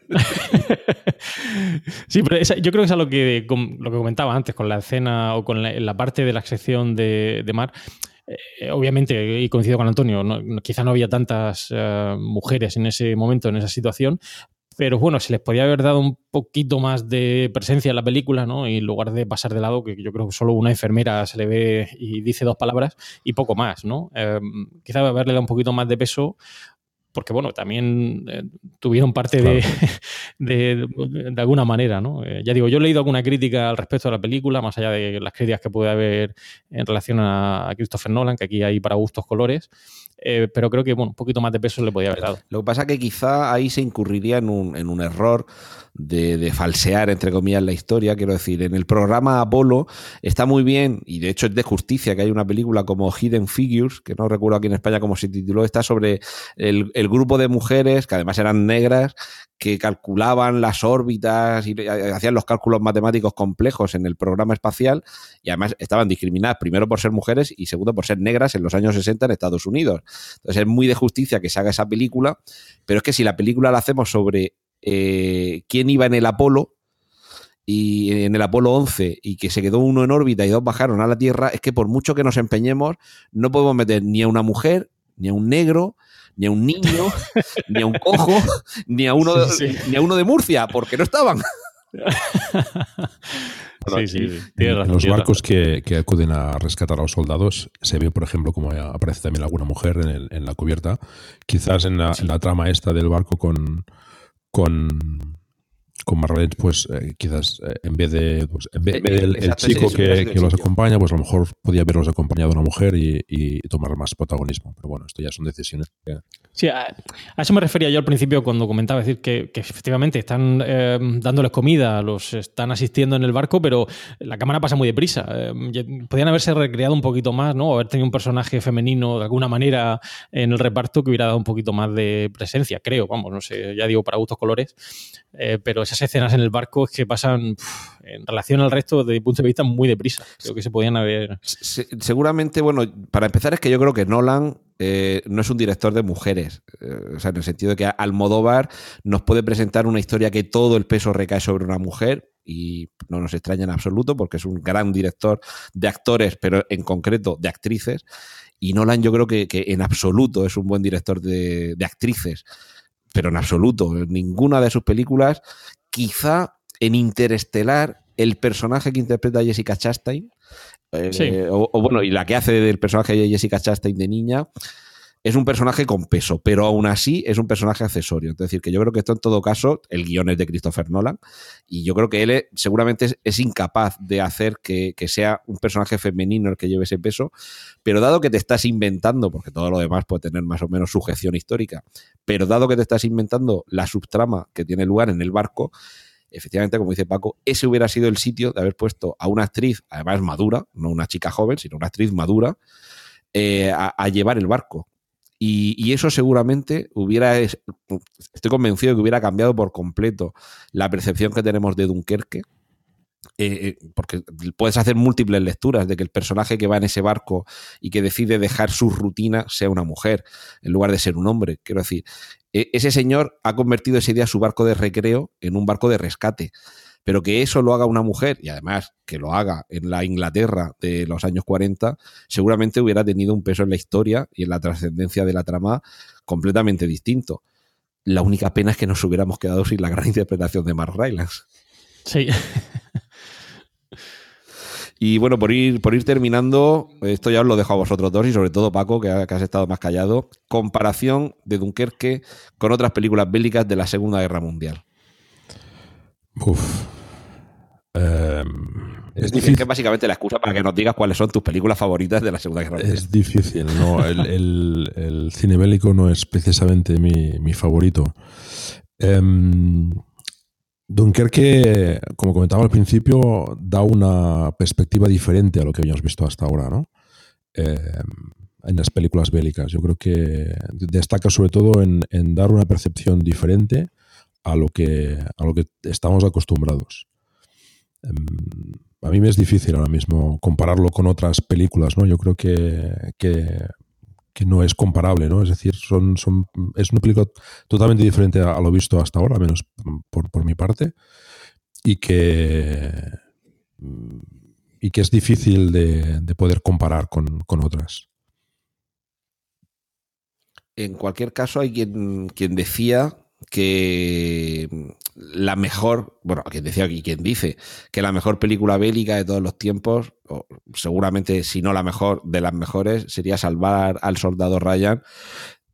(laughs)
sí, pero yo creo que es a lo que, lo que comentaba antes con la escena o con la, parte de la sección de, Mar. Eh, obviamente, y coincido con Antonio, quizá no había tantas eh, mujeres en ese momento, en esa situación, pero bueno, se les podía haber dado un poquito más de presencia en la película, ¿no? Y en lugar de pasar de lado, que yo creo que solo una enfermera se le ve y dice dos palabras y poco más, ¿no? Eh, quizá haberle dado un poquito más de peso porque bueno, también eh, tuvieron parte (laughs) de, de, alguna manera, ¿no? Eh, ya digo, yo he leído alguna crítica al respecto de la película, más allá de las críticas que puede haber en relación a, Christopher Nolan, que aquí hay para gustos colores, eh, pero creo que bueno, un poquito más de peso le podía haber dado.
Lo que pasa es que quizá ahí se incurriría en un, en un error de, falsear, entre comillas, la historia. Quiero decir, en el programa Apolo está muy bien, y de hecho es de justicia que hay una película como Hidden Figures, que no recuerdo aquí en España cómo se tituló, está sobre el, grupo de mujeres, que además eran negras, que calculaban las órbitas y hacían los cálculos matemáticos complejos en el programa espacial y además estaban discriminadas primero por ser mujeres y segundo por ser negras en los años 60 en Estados Unidos. Entonces es muy de justicia que se haga esa película, pero es que si la película la hacemos sobre eh, quién iba en el Apolo y en el Apolo 11 y que se quedó uno en órbita y dos bajaron a la Tierra, es que por mucho que nos empeñemos, no podemos meter ni a una mujer, ni a un negro, ni a un niño, (laughs) ni a un cojo, ni a uno, de, ni a uno de Murcia, porque no estaban. (laughs)
sí, sí, los barcos que, acuden a rescatar a los soldados, se ve, por ejemplo, como aparece también alguna mujer en, la cubierta. Quizás en la, en la, trama esta del barco con, con, con Marlene, pues eh, quizás eh, en vez de pues, en vez, del el chico que, los acompaña, pues a lo mejor podía haberlos acompañado una mujer y, tomar más protagonismo. Pero bueno, esto ya son decisiones que...
Sí, a, eso me refería yo al principio cuando comentaba, decir, que, efectivamente están eh, dándoles comida, los están asistiendo en el barco, pero la cámara pasa muy deprisa. podían haberse recreado un poquito más, ¿no? Haber tenido un personaje femenino de alguna manera en el reparto que hubiera dado un poquito más de presencia, creo, vamos, no sé, ya digo, para gustos colores. pero esas escenas en el barco es que pasan, en relación al resto, desde mi punto de vista, muy deprisa. Creo que se podían haber.
seguramente, bueno, para empezar, es que yo creo que Nolan eh, no es un director de mujeres. Eh, o sea, en el sentido de que Almodóvar nos puede presentar una historia que todo el peso recae sobre una mujer y no nos extraña en absoluto porque es un gran director de actores, pero en concreto de actrices. Y Nolan yo creo que, en absoluto es un buen director de, actrices, pero en absoluto. Ninguna de sus películas, quizá en Interestelar, el personaje que interpreta Jessica Chastain, eh, o, bueno, y la que hace del personaje de Jessica Chastain de niña, es un personaje con peso, pero aún así es un personaje accesorio. Es decir, que yo creo que esto en todo caso, el guion es de Christopher Nolan, y yo creo que él seguramente es, incapaz de hacer que, sea un personaje femenino el que lleve ese peso, pero dado que te estás inventando, porque todo lo demás puede tener más o menos sujeción histórica, pero dado que te estás inventando la subtrama que tiene lugar en el barco, efectivamente, como dice Paco, ese hubiera sido el sitio de haber puesto a una actriz, además madura, no una chica joven, sino una actriz madura, eh, a llevar el barco y, eso seguramente hubiera, estoy convencido de que hubiera cambiado por completo la percepción que tenemos de Dunkerque. Eh, eh, porque puedes hacer múltiples lecturas de que el personaje que va en ese barco y que decide dejar su rutina sea una mujer en lugar de ser un hombre. Quiero decir, e, ese señor ha convertido ese día su barco de recreo en un barco de rescate. Pero que eso lo haga una mujer, y además que lo haga en la Inglaterra de los años 40, seguramente hubiera tenido un peso en la historia y en la trascendencia de la trama completamente distinto. La única pena es que nos hubiéramos quedado sin la gran interpretación de Mark Rylance.
Sí.
Y bueno, por ir, por ir terminando, esto ya os lo dejo a vosotros dos y sobre todo Paco, que, has estado más callado. Comparación de Dunkerque con otras películas bélicas de la Segunda Guerra Mundial.
Uf,
Em, es, difícil. que básicamente la excusa para que nos digas cuáles son tus películas favoritas de la Segunda Guerra Mundial.
Es difícil, ¿no? el, cine bélico no es precisamente mi, favorito. Um, Dunkerque, como comentaba al principio, da una perspectiva diferente a lo que habíamos visto hasta ahora, ¿no? Em, en las películas bélicas. Yo creo que destaca sobre todo en, en, dar una percepción diferente a lo que, a lo que estamos acostumbrados. Em, a mí me es difícil ahora mismo compararlo con otras películas, ¿no? Yo creo que, que, no es comparable, ¿no? Es decir, son, son, es una película totalmente diferente a, lo visto hasta ahora, menos por, por mi parte, y que, y que es difícil de, de poder comparar con, con, otras.
En cualquier caso, hay quien, quien decía que la mejor, bueno, quien decía aquí, quien dice que la mejor película bélica de todos los tiempos, o seguramente si no la mejor de las mejores, sería Salvar al Soldado Ryan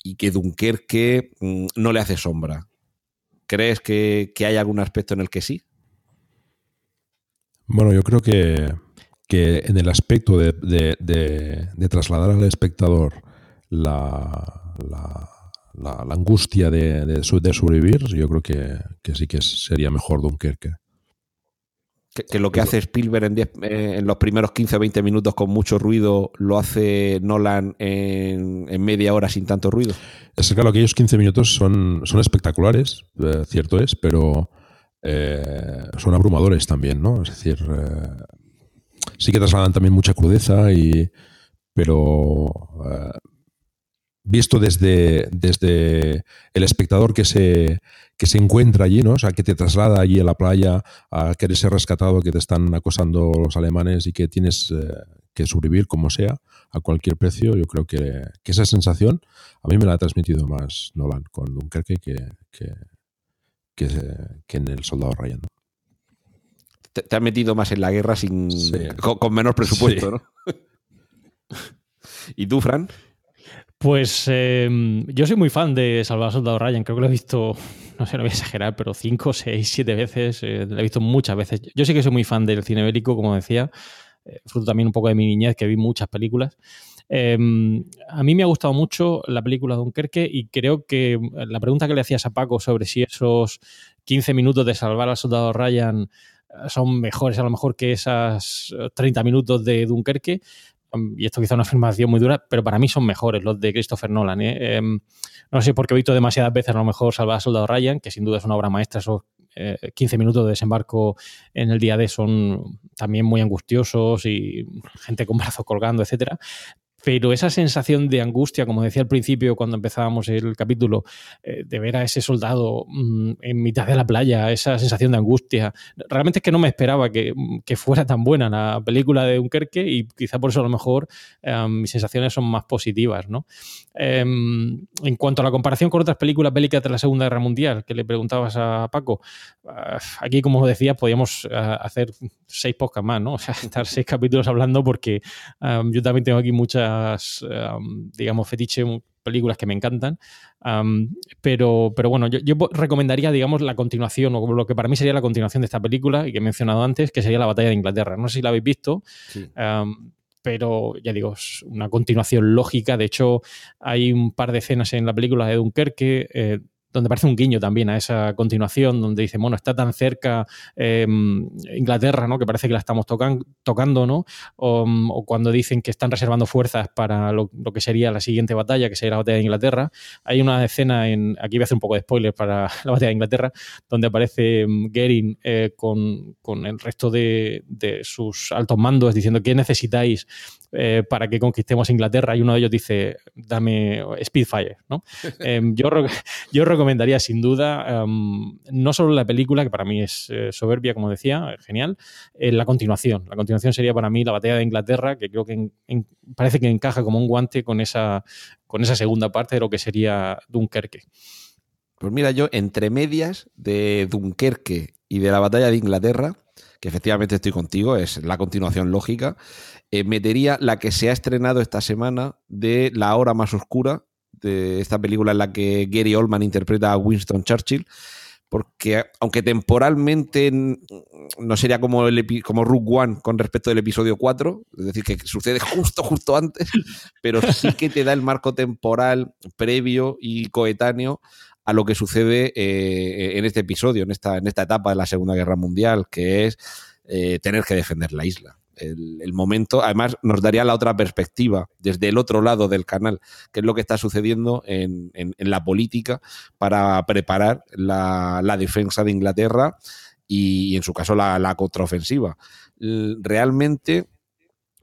y que Dunkerque mm, no le hace sombra. ¿Crees que, hay algún aspecto en el que sí?
Bueno, yo creo que, que en el aspecto de, de trasladar al espectador la, la la, angustia de, de, sobrevivir, yo creo que, sí que sería mejor Dunkerque.
Que, que lo que hace Spielberg en, eh, en, los primeros 15 o 20 minutos con mucho ruido, lo hace Nolan en, media hora sin tanto ruido.
Es claro, aquellos 15 minutos son, son espectaculares, eh, cierto es, pero eh, son abrumadores también, ¿no? Es decir, sí que trasladan también mucha crudeza, y, pero visto desde, desde el espectador que se, que se encuentra allí, ¿no? O sea, que te traslada allí a la playa, a querer ser rescatado, que te están acosando los alemanes y que tienes eh, que sobrevivir como sea, a cualquier precio. Yo creo que, esa sensación a mí me la ha transmitido más Nolan con Dunkerque que, que, que, en El Soldado Ryan.
Te, ha metido más en la guerra sin con, menos presupuesto, ¿no? (laughs) ¿Y tú, Fran?
Pues em, yo soy muy fan de Salvador Soldado Ryan. Creo que lo he visto, (laughs) no sé, no voy a exagerar, pero cinco, seis, siete veces. Eh, lo he visto muchas veces. Yo sí que soy muy fan del cine bélico, como decía. Eh, fruto también un poco de mi niñez, que vi muchas películas. Em, a mí me ha gustado mucho la película Dunkerque y creo que la pregunta que le hacías a Paco sobre si esos 15 minutos de salvar al soldado Ryan eh, son mejores a lo mejor que esas 30 minutos de Dunkerque, y esto quizá una afirmación muy dura, pero para mí son mejores los de Christopher Nolan. ¿eh? Em, no sé por qué he visto demasiadas veces a lo mejor Salvar a Soldado Ryan, que sin duda es una obra maestra, esos 15 eh, minutos de desembarco en el día D son también muy angustiosos y gente con brazos colgando, etcétera. Pero esa sensación de angustia, como decía al principio cuando empezábamos el capítulo, eh, de ver a ese soldado mm, en mitad de la playa, esa sensación de angustia, realmente es que no me esperaba que, fuera tan buena la película de Dunkerque y quizá por eso a lo mejor eh, mis sensaciones son más positivas. ¿no? Em, en cuanto a la comparación con otras películas bélicas de la Segunda Guerra Mundial, que le preguntabas a Paco, ah, aquí como decía, podíamos ah, hacer seis podcasts más, ¿no? (laughs) O sea, estar seis capítulos hablando porque yo también tengo aquí muchas, digamos, fetiche, películas que me encantan. pero, pero bueno, yo, recomendaría, digamos, la continuación, o lo que para mí sería la continuación de esta película y que he mencionado antes, que sería La Batalla de Inglaterra. No sé si la habéis visto. pero ya digo, es una continuación lógica. De hecho, hay un par de escenas en la película de Dunkerque eh, donde parece un guiño también a esa continuación, donde dice, bueno, está tan cerca em, Inglaterra, ¿no? Que parece que la estamos tocando, ¿no? O, cuando dicen que están reservando fuerzas para lo, que sería la siguiente batalla, que sería la batalla de Inglaterra. Hay una escena en, aquí voy a hacer un poco de spoiler para (laughs) la batalla de Inglaterra, donde aparece em, Gering eh, con, el resto de, de sus altos mandos diciendo, ¿qué necesitáis eh, para que conquistemos Inglaterra y uno de ellos dice, dame Speedfire. ¿no? (laughs) Em, yo, yo recomendaría sin duda em, no solo la película, que para mí es eh, soberbia, como decía, genial, eh, la continuación. La continuación sería para mí la batalla de Inglaterra, que creo que parece que encaja como un guante con esa, con esa segunda parte de lo que sería Dunkerque.
Pues mira, yo entre medias de Dunkerque y de la batalla de Inglaterra, que efectivamente estoy contigo, es la continuación lógica, eh, metería la que se ha estrenado esta semana de La Hora Más Oscura, de esta película en la que Gary Oldman interpreta a Winston Churchill, porque aunque temporalmente no sería como, el como Rook One con respecto del episodio 4, es decir, que sucede justo, justo antes, pero sí que te da el marco temporal previo y coetáneo a lo que sucede eh, en este episodio, en esta, en esta etapa de la Segunda Guerra Mundial, que es eh, tener que defender la isla el, momento. Además, nos daría la otra perspectiva, desde el otro lado del canal, que es lo que está sucediendo en, la política para preparar la, defensa de Inglaterra y, en su caso, la, contraofensiva. Realmente,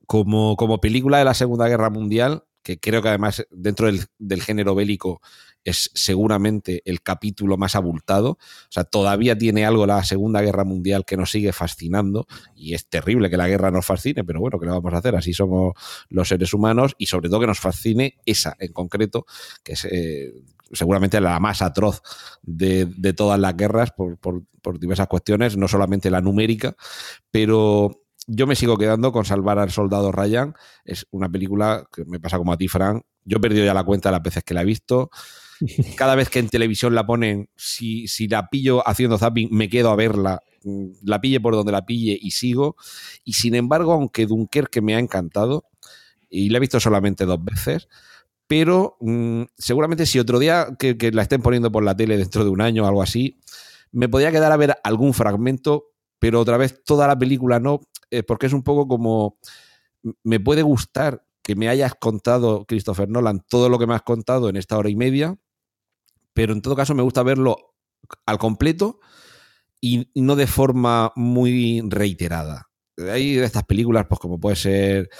como, como película de la Segunda Guerra Mundial, que creo que además dentro del, del, género bélico es seguramente el capítulo más abultado. O sea, todavía tiene algo la Segunda Guerra Mundial que nos sigue fascinando y es terrible que la guerra nos fascine, pero bueno, ¿qué le vamos a hacer? Así somos los seres humanos y sobre todo que nos fascine esa en concreto, que es... Eh, seguramente la más atroz de, todas las guerras por, diversas cuestiones, no solamente la numérica, pero yo me sigo quedando con Salvar al Soldado Ryan. Es una película que me pasa como a ti, Frank. Yo he perdido ya la cuenta de las veces que la he visto. Cada vez que en televisión la ponen, si, si la pillo haciendo zapping, me quedo a verla. La pille por donde la pille y sigo. Y sin embargo, aunque Dunkerque me ha encantado, y la he visto solamente dos veces, pero mm, seguramente si otro día que, la estén poniendo por la tele dentro de un año o algo así, me podría quedar a ver algún fragmento, pero otra vez toda la película no, eh, porque es un poco como, me puede gustar que me hayas contado, Christopher Nolan, todo lo que me has contado en esta hora y media, pero en todo caso me gusta verlo al completo y no de forma muy reiterada. Hay de estas películas, pues como puede ser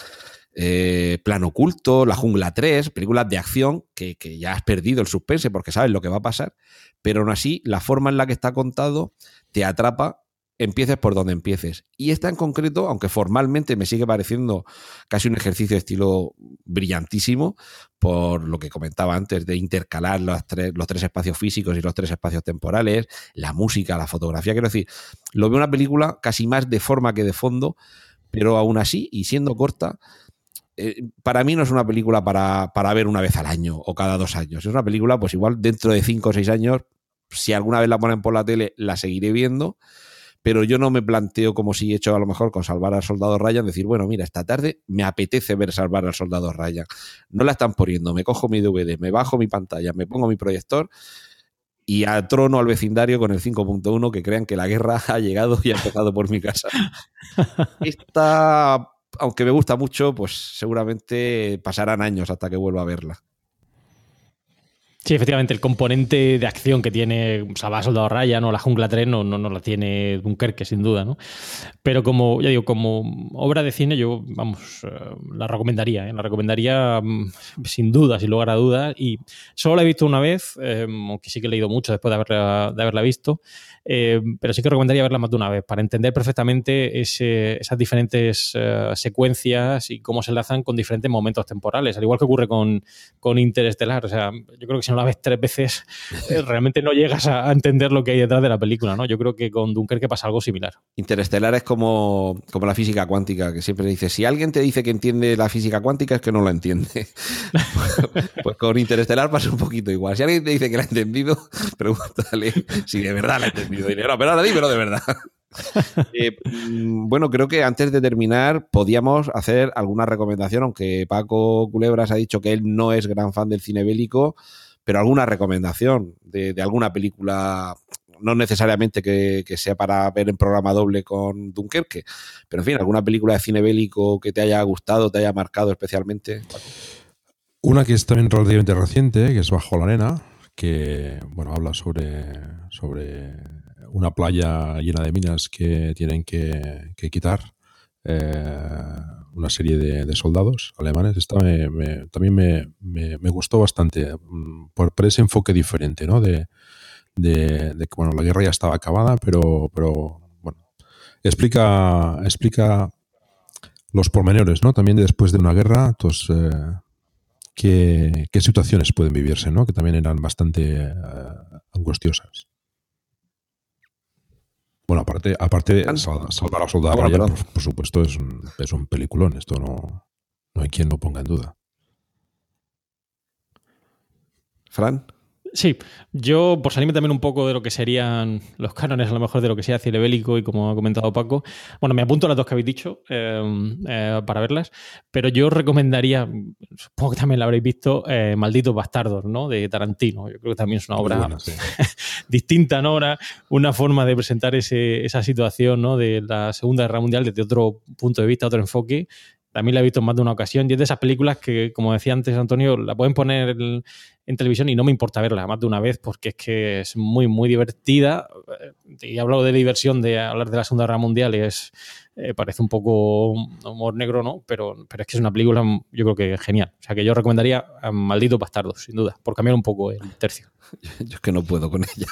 eh, Plan Oculto, La Jungla 3, películas de acción que, que, ya has perdido el suspense porque sabes lo que va a pasar, pero aún así la forma en la que está contado te atrapa empieces por donde empieces. Y esta en concreto, aunque formalmente me sigue pareciendo casi un ejercicio de estilo brillantísimo, por lo que comentaba antes, de intercalar los tres, los tres espacios físicos y los tres espacios temporales, la música, la fotografía, quiero decir, lo veo una película casi más de forma que de fondo, pero aún así, y siendo corta, eh, para mí no es una película para, para ver una vez al año o cada dos años. Es una película, pues igual dentro de cinco o seis años, si alguna vez la ponen por la tele, la seguiré viendo pero yo no me planteo como si he hecho a lo mejor con Salvar al Soldado Ryan, decir, bueno, mira, esta tarde me apetece ver Salvar al Soldado Ryan. No la están poniendo, me cojo mi DVD, me bajo mi pantalla, me pongo mi proyector y atrono al vecindario con el 5.1 que crean que la guerra (laughs) ha llegado y ha empezado por mi casa. Esta, aunque me gusta mucho, pues seguramente pasarán años hasta que vuelva a verla.
Sí, efectivamente, el componente de acción que tiene Salvador Soldado Ryan o La Jungla 3 no, no, no la tiene Dunkerque, sin duda, ¿no? Pero como, ya digo, como obra de cine, yo, vamos, eh, la recomendaría, ¿eh? la recomendaría mm, sin duda, sin lugar a dudas. Y solo la he visto una vez, eh, aunque sí que he leído mucho después de haberla, de haberla visto. Eh, pero sí que recomendaría verla más de una vez para entender perfectamente esas diferentes eh, secuencias y cómo se enlazan con diferentes momentos temporales, al igual que ocurre con, con Interestelar. O sea, yo creo que si no la ves tres veces, (laughs) eh, realmente no llegas a, entender lo que hay detrás de la película, ¿no? Yo creo que con Dunkerque pasa algo similar.
Interestelar es como, como la física cuántica, que siempre dice, si alguien te dice que entiende la física cuántica es que no la entiende. (laughs) pues con Interestelar pasa un poquito igual. Si alguien te dice que la ha entendido, (laughs) pregúntale si de verdad la ha entendido dinero, pero ahora dímelo de verdad. (laughs) Eh, mm, bueno, creo que antes de terminar podíamos hacer alguna recomendación, aunque Paco Culebras ha dicho que él no es gran fan del cine bélico, pero alguna recomendación de, alguna película, no necesariamente que, sea para ver en programa doble con Dunkerque, pero en fin, alguna película de cine bélico que te haya gustado, te haya marcado especialmente.
Una que es también relativamente reciente, que es Bajo la Arena, que bueno habla sobre, sobre una playa llena de minas que tienen que, quitar eh, una serie de, soldados alemanes. Esta también me, gustó bastante mm, por, ese enfoque diferente, ¿no? De, que bueno, la guerra ya estaba acabada, pero, pero bueno, explica, explica los pormenores, ¿no? También después de una guerra, pues, eh, qué, situaciones pueden vivirse, ¿no? Que también eran bastante eh, angustiosas. Bueno, aparte, aparte Salvar a Soldado ah, por, supuesto, es un, es un peliculón. Esto no, no hay quien lo ponga en duda.
Fran.
Sí, yo por salirme también un poco de lo que serían los cánones, a lo mejor de lo que sea cine bélico y como ha comentado Paco, bueno, me apunto a las dos que habéis dicho eh, eh, para verlas, pero yo recomendaría, supongo que también la habréis visto, eh, Malditos Bastardos, ¿no? De Tarantino. Yo creo que también es una obra (laughs) distinta, ¿no? Una, forma de presentar esa situación, ¿no? De la Segunda Guerra Mundial desde otro punto de vista, otro enfoque, también la he visto en más de una ocasión y es de esas películas que, como decía antes Antonio, la pueden poner en, televisión y no me importa verla más de una vez porque es que es muy, muy divertida. Y he hablado de diversión, de hablar de la Segunda Guerra Mundial y es, eh, parece un poco humor negro, ¿no? Pero, pero es que es una película, yo creo que genial. O sea que yo recomendaría a Maldito Bastardo, sin duda, por cambiar un poco el tercio. (laughs)
Yo es que no puedo con ella.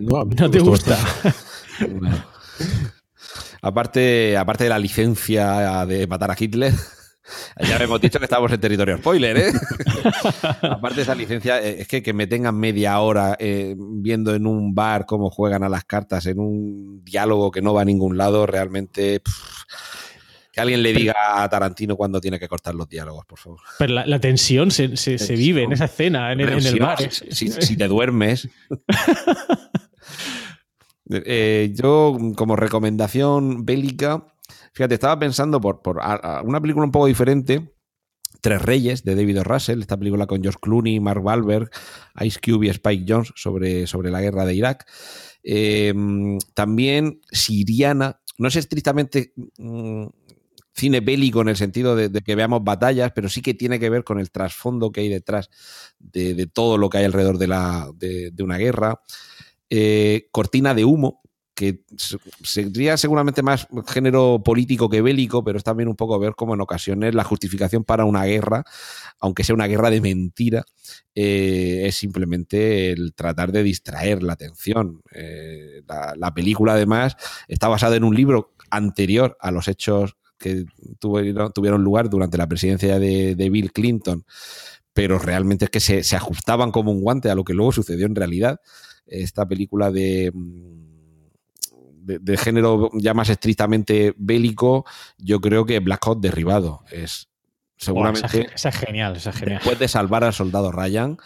No, no te gusta. (laughs)
Aparte, aparte de la licencia de matar a Hitler, ya hemos dicho que estamos en territorio spoiler, ¿eh? (laughs) Aparte de esa licencia, eh, es que que me tengan media hora eh, viendo en un bar cómo juegan a las cartas, en un diálogo que no va a ningún lado, realmente... que alguien le diga a Tarantino cuando tiene que cortar los diálogos, por favor.
Pero la, tensión se, vive en esa escena, en, el bar.
si te duermes. (laughs) Eh, yo, como recomendación bélica, fíjate, estaba pensando por, una película un poco diferente. Tres Reyes de David. Russell, esta película con George Clooney, Mark Wahlberg, Ice Cube y Spike Jones sobre, sobre la guerra de Irak. Eh, también Siriana, no es estrictamente mm, cine bélico en el sentido de, que veamos batallas, pero sí que tiene que ver con el trasfondo que hay detrás de, todo lo que hay alrededor de, la, de una guerra. Eh, cortina de Humo, que sería seguramente más género político que bélico, pero es también un poco ver cómo en ocasiones la justificación para una guerra, aunque sea una guerra de mentira, eh, es simplemente el tratar de distraer la atención. Eh, la, película, además, está basada en un libro anterior a los hechos que tuvieron, lugar durante la presidencia de, Bill Clinton, pero realmente es que se ajustaban como un guante a lo que luego sucedió en realidad esta película de, de, género ya más estrictamente bélico, yo creo que Black Hawk derribado es seguramente.
esa, es genial, esa es genial.
Después de salvar al soldado Ryan,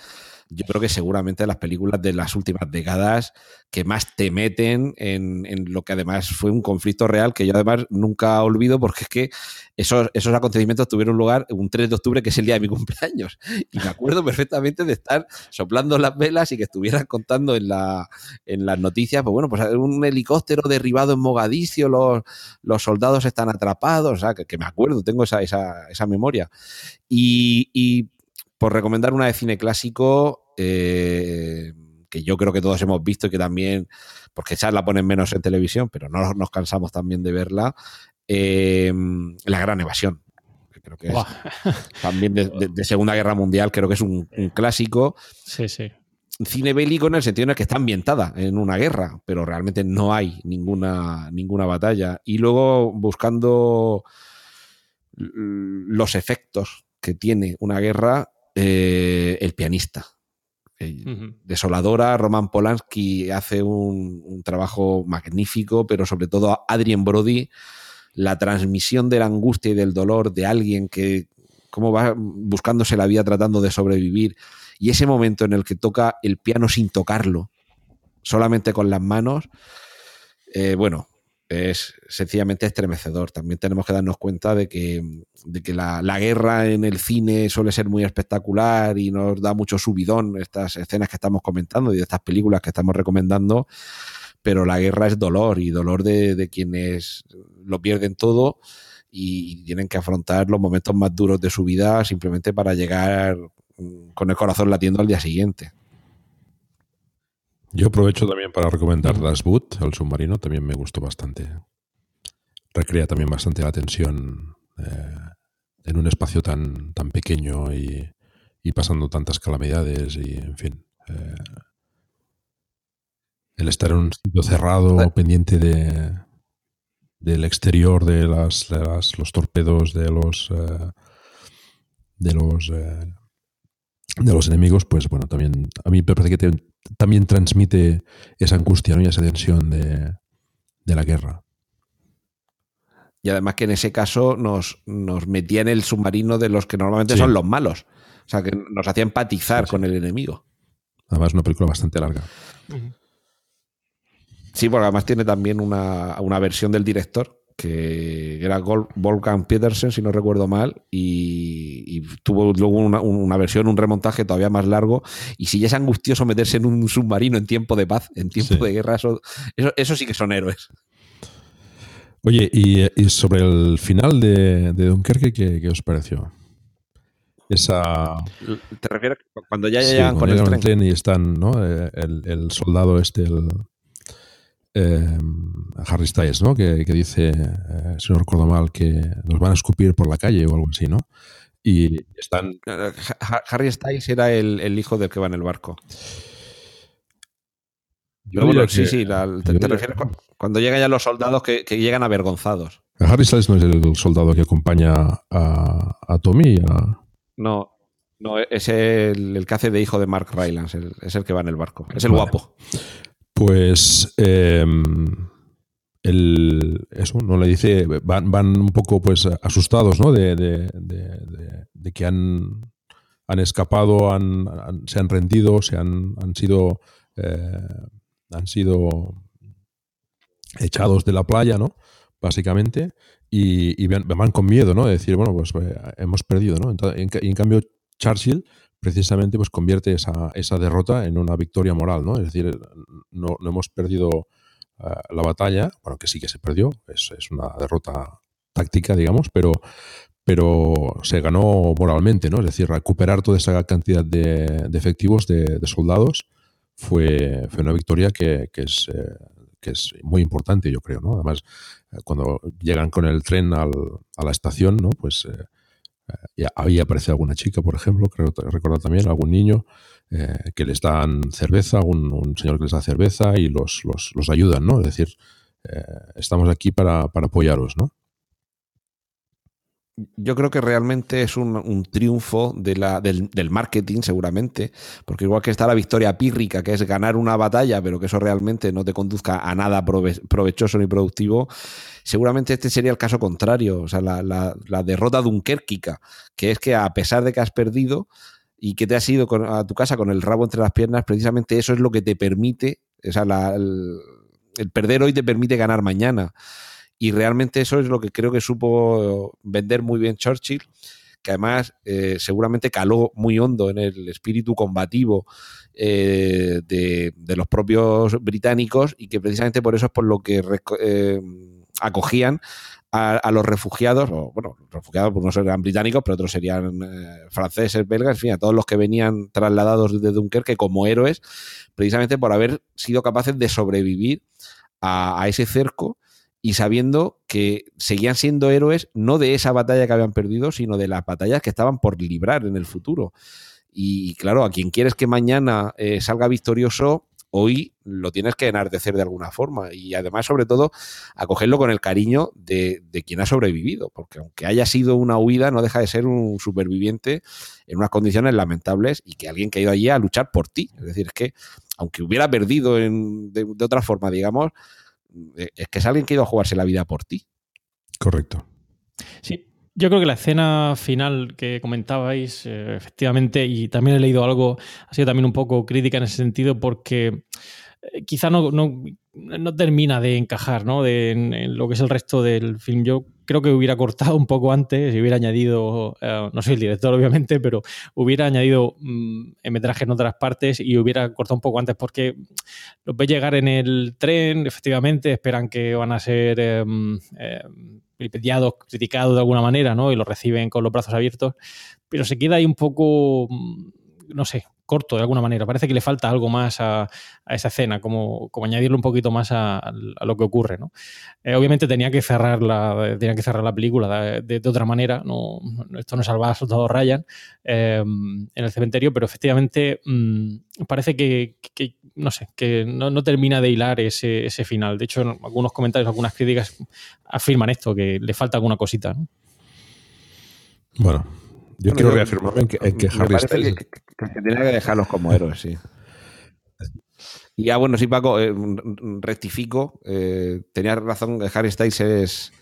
yo creo que seguramente las películas de las últimas décadas que más te meten en, lo que además fue un conflicto real que yo además nunca olvido porque es que esos, esos acontecimientos tuvieron lugar un 3 de octubre que es el día de mi (laughs) cumpleaños y me acuerdo perfectamente de estar soplando las velas y que estuvieran contando en, la, en las noticias, pues bueno, pues un helicóptero derribado en Mogadiscio, los, los soldados están atrapados, o sea, que, me acuerdo, tengo esa, esa, esa memoria. Y, y por recomendar una de cine clásico, eh, que yo creo que todos hemos visto y que también, porque ya la ponen menos en televisión, pero no nos cansamos también de verla, eh, La Gran Evasión. Creo que es (laughs) también de, Segunda Guerra Mundial, creo que es un, un clásico.
Sí, sí
cine bélico en el sentido en el que está ambientada en una guerra, pero realmente no hay ninguna, ninguna batalla. Y luego buscando los efectos que tiene una guerra, eh, el pianista. Desoladora, Roman Polanski hace un, trabajo magnífico, pero sobre todo Adrien Brody, la transmisión de la angustia y del dolor de alguien que, cómo va buscándose la vida tratando de sobrevivir, y ese momento en el que toca el piano sin tocarlo, solamente con las manos, eh, bueno, es sencillamente estremecedor. También tenemos que darnos cuenta de que, la, guerra en el cine suele ser muy espectacular y nos da mucho subidón estas escenas que estamos comentando y de estas películas que estamos recomendando, pero la guerra es dolor y dolor de, de quienes lo pierden todo y tienen que afrontar los momentos más duros de su vida simplemente para llegar con el corazón latiendo al día siguiente.
Yo aprovecho también para recomendar Das Boot, el submarino, también me gustó bastante. Recrea también bastante la tensión eh, en un espacio tan, tan pequeño y, pasando tantas calamidades y, en fin. Eh, el estar en un sitio cerrado, pendiente de, del exterior de las, los torpedos, de los eh, de los de los enemigos, pues bueno, también a mí me parece que también transmite esa angustia ¿no? y esa tensión de, la guerra.
Y además que en ese caso nos, nos metía en el submarino de los que normalmente son los malos. O sea, que nos hacía empatizar con el enemigo.
Además, una película bastante larga.
Sí, porque además tiene también una, una versión del director que era Volkan Petersen, si no recuerdo mal, y, tuvo luego una, versión, un remontaje todavía más largo. Y si ya es angustioso meterse en un submarino en tiempo de paz, en tiempo de guerra, eso, eso, sí que son héroes.
Oye, y, sobre el final de, Dunkerque, ¿qué, os pareció? Esa.
¿Te refieres cuando ya llegan con el tren?
y están, ¿no? Eh, el, el soldado este, el, eh, Harry Styles, ¿no? Que, dice, eh, si no recuerdo mal, que nos van a escupir por la calle o algo así, ¿no? Y están...
Harry Styles era el, hijo del que va en el barco. sí, sí, te, refieres cuando, llegan ya los soldados que, llegan avergonzados.
Harry Styles no es el soldado que acompaña a, Tommy.
No, no, es el, que hace de hijo de Mark Rylance, es el que va en el barco. Es el guapo.
Pues em, el, eso, no le dice, van, van un poco pues asustados, ¿no? De, de, que han, han escapado, han, se han rendido, se han, han sido eh, han sido echados de la playa, ¿no? Básicamente, y, van, con miedo, ¿no? De decir, bueno, pues eh, hemos perdido, ¿no? en, en cambio, Churchill precisamente pues convierte esa, esa, derrota en una victoria moral, ¿no? Es decir, no, no hemos perdido eh, la batalla, bueno, que sí que se perdió, es, es, una derrota táctica, digamos, pero, pero se ganó moralmente, ¿no? Es decir, recuperar toda esa cantidad de, efectivos, de, soldados, fue, fue, una victoria que, que es, eh, que es muy importante, yo creo, ¿no? Además, eh, cuando llegan con el tren al, a la estación, ¿no? Pues ahí aparece alguna chica, por ejemplo, creo recordar también, algún niño eh, que les dan cerveza, un, señor que les da cerveza y los, los, los ayudan, ¿no? Es decir, eh, estamos aquí para, para apoyaros, ¿no?
Yo creo que realmente es un, triunfo de la, del, marketing, seguramente, porque igual que está la victoria pírrica, que es ganar una batalla, pero que eso realmente no te conduzca a nada provechoso ni productivo, seguramente este sería el caso contrario, o sea, la, la, derrota dunkerquica, que es que a pesar de que has perdido y que te has ido a tu casa con el rabo entre las piernas, precisamente eso es lo que te permite, o sea, el perder hoy te permite ganar mañana. Y realmente eso es lo que creo que supo vender muy bien Churchill, que además eh, seguramente caló muy hondo en el espíritu combativo eh, de, los propios británicos y que precisamente por eso es por lo que eh, acogían a, los refugiados, o bueno, los refugiados pues no serían británicos, pero otros serían eh, franceses, belgas, en fin, a todos los que venían trasladados de Dunkerque como héroes, precisamente por haber sido capaces de sobrevivir a, ese cerco y sabiendo que seguían siendo héroes no de esa batalla que habían perdido, sino de las batallas que estaban por librar en el futuro. Y claro, a quien quieres que mañana eh, salga victorioso, hoy lo tienes que enardecer de alguna forma y además sobre todo acogerlo con el cariño de, quien ha sobrevivido, porque aunque haya sido una huida no deja de ser un superviviente en unas condiciones lamentables y que alguien que ha ido allí a luchar por ti. Es decir, es que aunque hubiera perdido de, otra forma, digamos, es que es alguien que ha ido a jugarse la vida por ti.
Correcto.
Sí, yo creo que la escena final que comentabais, eh, efectivamente, y también he leído algo, ha sido también un poco crítica en ese sentido, porque eh, quizá no, no, termina de encajar ¿no? De, en, lo que es el resto del film. Yo creo que hubiera cortado un poco antes y hubiera añadido, eh, no soy el director (laughs) obviamente, pero hubiera añadido mm, en metraje en otras partes y hubiera cortado un poco antes porque los ve llegar en el tren, efectivamente, esperan que van a ser em, em, vilipendiados, criticados de alguna manera, ¿no? Y lo reciben con los brazos abiertos, pero se queda ahí un poco, mm, no sé, corto de alguna manera. Parece que le falta algo más a, esa escena, como, como, añadirle un poquito más a, lo que ocurre. ¿no? Eh, obviamente tenía que cerrar la, tenía que cerrar la película de, otra manera. No, esto no es salvar a soldado Ryan eh, en el cementerio, pero efectivamente mm, parece que, no sé, que no, termina de hilar ese, ese, final. De hecho, algunos comentarios, algunas críticas afirman esto, que le falta alguna cosita.
Bueno, yo quiero reafirmarme en que, Harry Styles.
Que, se tiene que dejarlos como héroes, sí. Y ya, bueno, sí, Paco, eh, rectifico. Eh, tenías razón, Harry Styles es.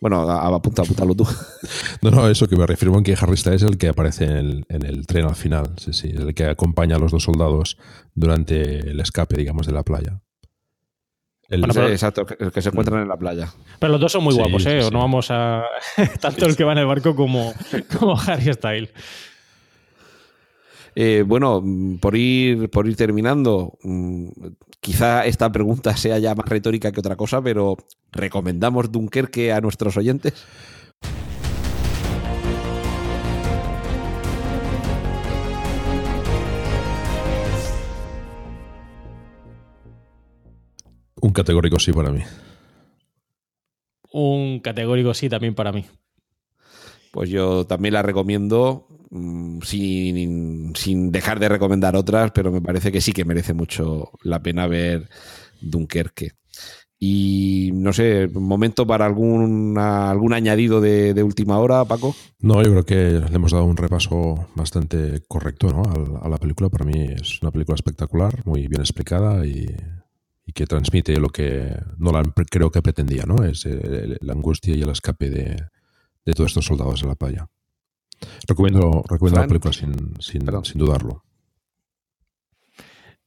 Bueno, apunta, apúntalo tú. (laughs)
No, no, eso que me reafirmo en que Harry Styles es el que aparece en el, en el tren al final. Sí, sí, el que acompaña a los dos soldados durante el escape, digamos, de la playa.
El, exacto, el que se encuentran en la playa.
Pero los dos son muy guapos, ¿eh? No vamos a. (laughs) Tanto el que va en el barco como, (laughs) como Harry Styles.
Eh, bueno, por ir, por ir terminando, mm, quizá esta pregunta sea ya más retórica que otra cosa, pero ¿recomendamos Dunkerque a nuestros oyentes?
Un categórico sí para mí.
Un categórico sí también para mí.
Pues yo también la recomiendo mm, sin, dejar de recomendar otras, pero me parece que sí que merece mucho la pena ver Dunkerque. Y no sé, momento para algún, algún añadido de, última hora, Paco.
No, yo creo que le hemos dado un repaso bastante correcto a, a la película. Para mí es una película espectacular, muy bien explicada y y que transmite lo que Nolan creo que pretendía, ¿no? Es la angustia y el escape de, todos estos soldados en la playa. Recomiendo, recomiendo la película sin, sin, dudarlo.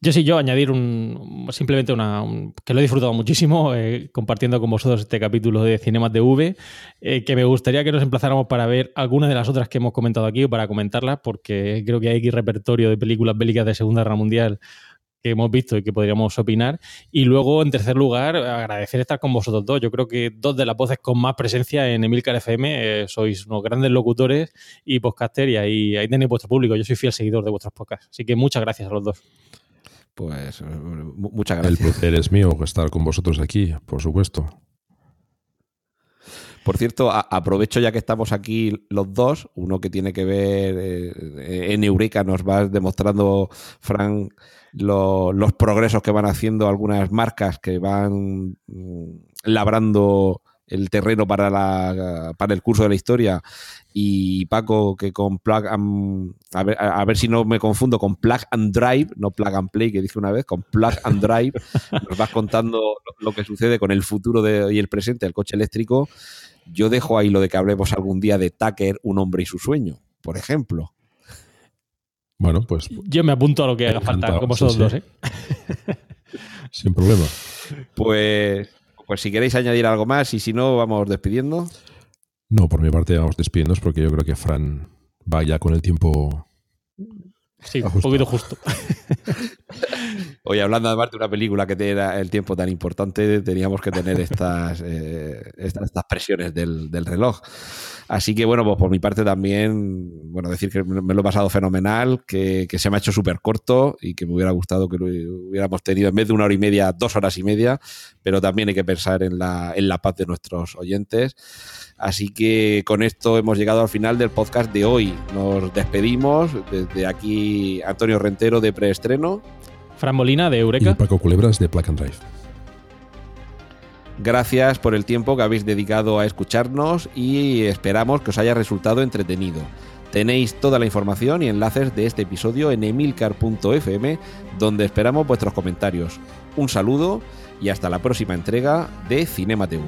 Yo sí, yo añadir un, simplemente una, que lo he disfrutado muchísimo eh, compartiendo con vosotros este capítulo de Cinemas de V, eh, que me gustaría que nos emplazáramos para ver algunas de las otras que hemos comentado aquí o para comentarlas, porque creo que hay aquí repertorio de películas bélicas de Segunda Guerra Mundial que hemos visto y que podríamos opinar. Y luego, en tercer lugar, agradecer estar con vosotros dos. Yo creo que dos de las voces con más presencia en Emilcar FM eh, sois unos grandes locutores y podcaster y ahí, ahí tenéis vuestro público. Yo soy fiel seguidor de vuestros podcasts. Así que muchas gracias a los dos.
Pues eh, muchas gracias.
El placer es mío estar con vosotros aquí, por supuesto.
Por cierto, aprovecho ya que estamos aquí los dos, uno que tiene que ver eh, en Eureka, nos va demostrando, Frank, los progresos que van haciendo algunas marcas que van mm, labrando el terreno para, la, para el curso de la historia y Paco que con Plug and, a, ver, a ver si no me confundo con Plug and Drive, no Plug and Play que dije una vez, con Plug and Drive (laughs) nos vas contando lo, que sucede con el futuro de, y el presente del coche eléctrico. Yo dejo ahí lo de que hablemos algún día de Tucker, un hombre y su sueño, por ejemplo.
Bueno, pues.
Yo me apunto a lo que haga falta, como vosotros dos, ¿eh? (laughs)
Sin problema.
Pues, pues si queréis añadir algo más y si no, vamos despidiendo.
No, por mi parte vamos despidiendo porque yo creo que Fran va ya con el tiempo.
Sí, un poquito justo. (laughs)
Hoy hablando además de una película que tiene el tiempo tan importante, teníamos que tener estas, eh, estas, presiones del, reloj. Así que bueno, pues por mi parte también, bueno, decir que me lo he pasado fenomenal, que, se me ha hecho súper corto y que me hubiera gustado que lo hubiéramos tenido en vez de una hora y media, dos horas y media, pero también hay que pensar en la, en la paz de nuestros oyentes. Así que con esto hemos llegado al final del podcast de hoy. Nos despedimos. Desde aquí, Antonio Rentero de Preestreno.
Fran Molina de Eureka.
Y Paco Culebras de and Drive.
Gracias por el tiempo que habéis dedicado a escucharnos y esperamos que os haya resultado entretenido. Tenéis toda la información y enlaces de este episodio en emilcar.fm, donde esperamos vuestros comentarios. Un saludo y hasta la próxima entrega de Cinema TV.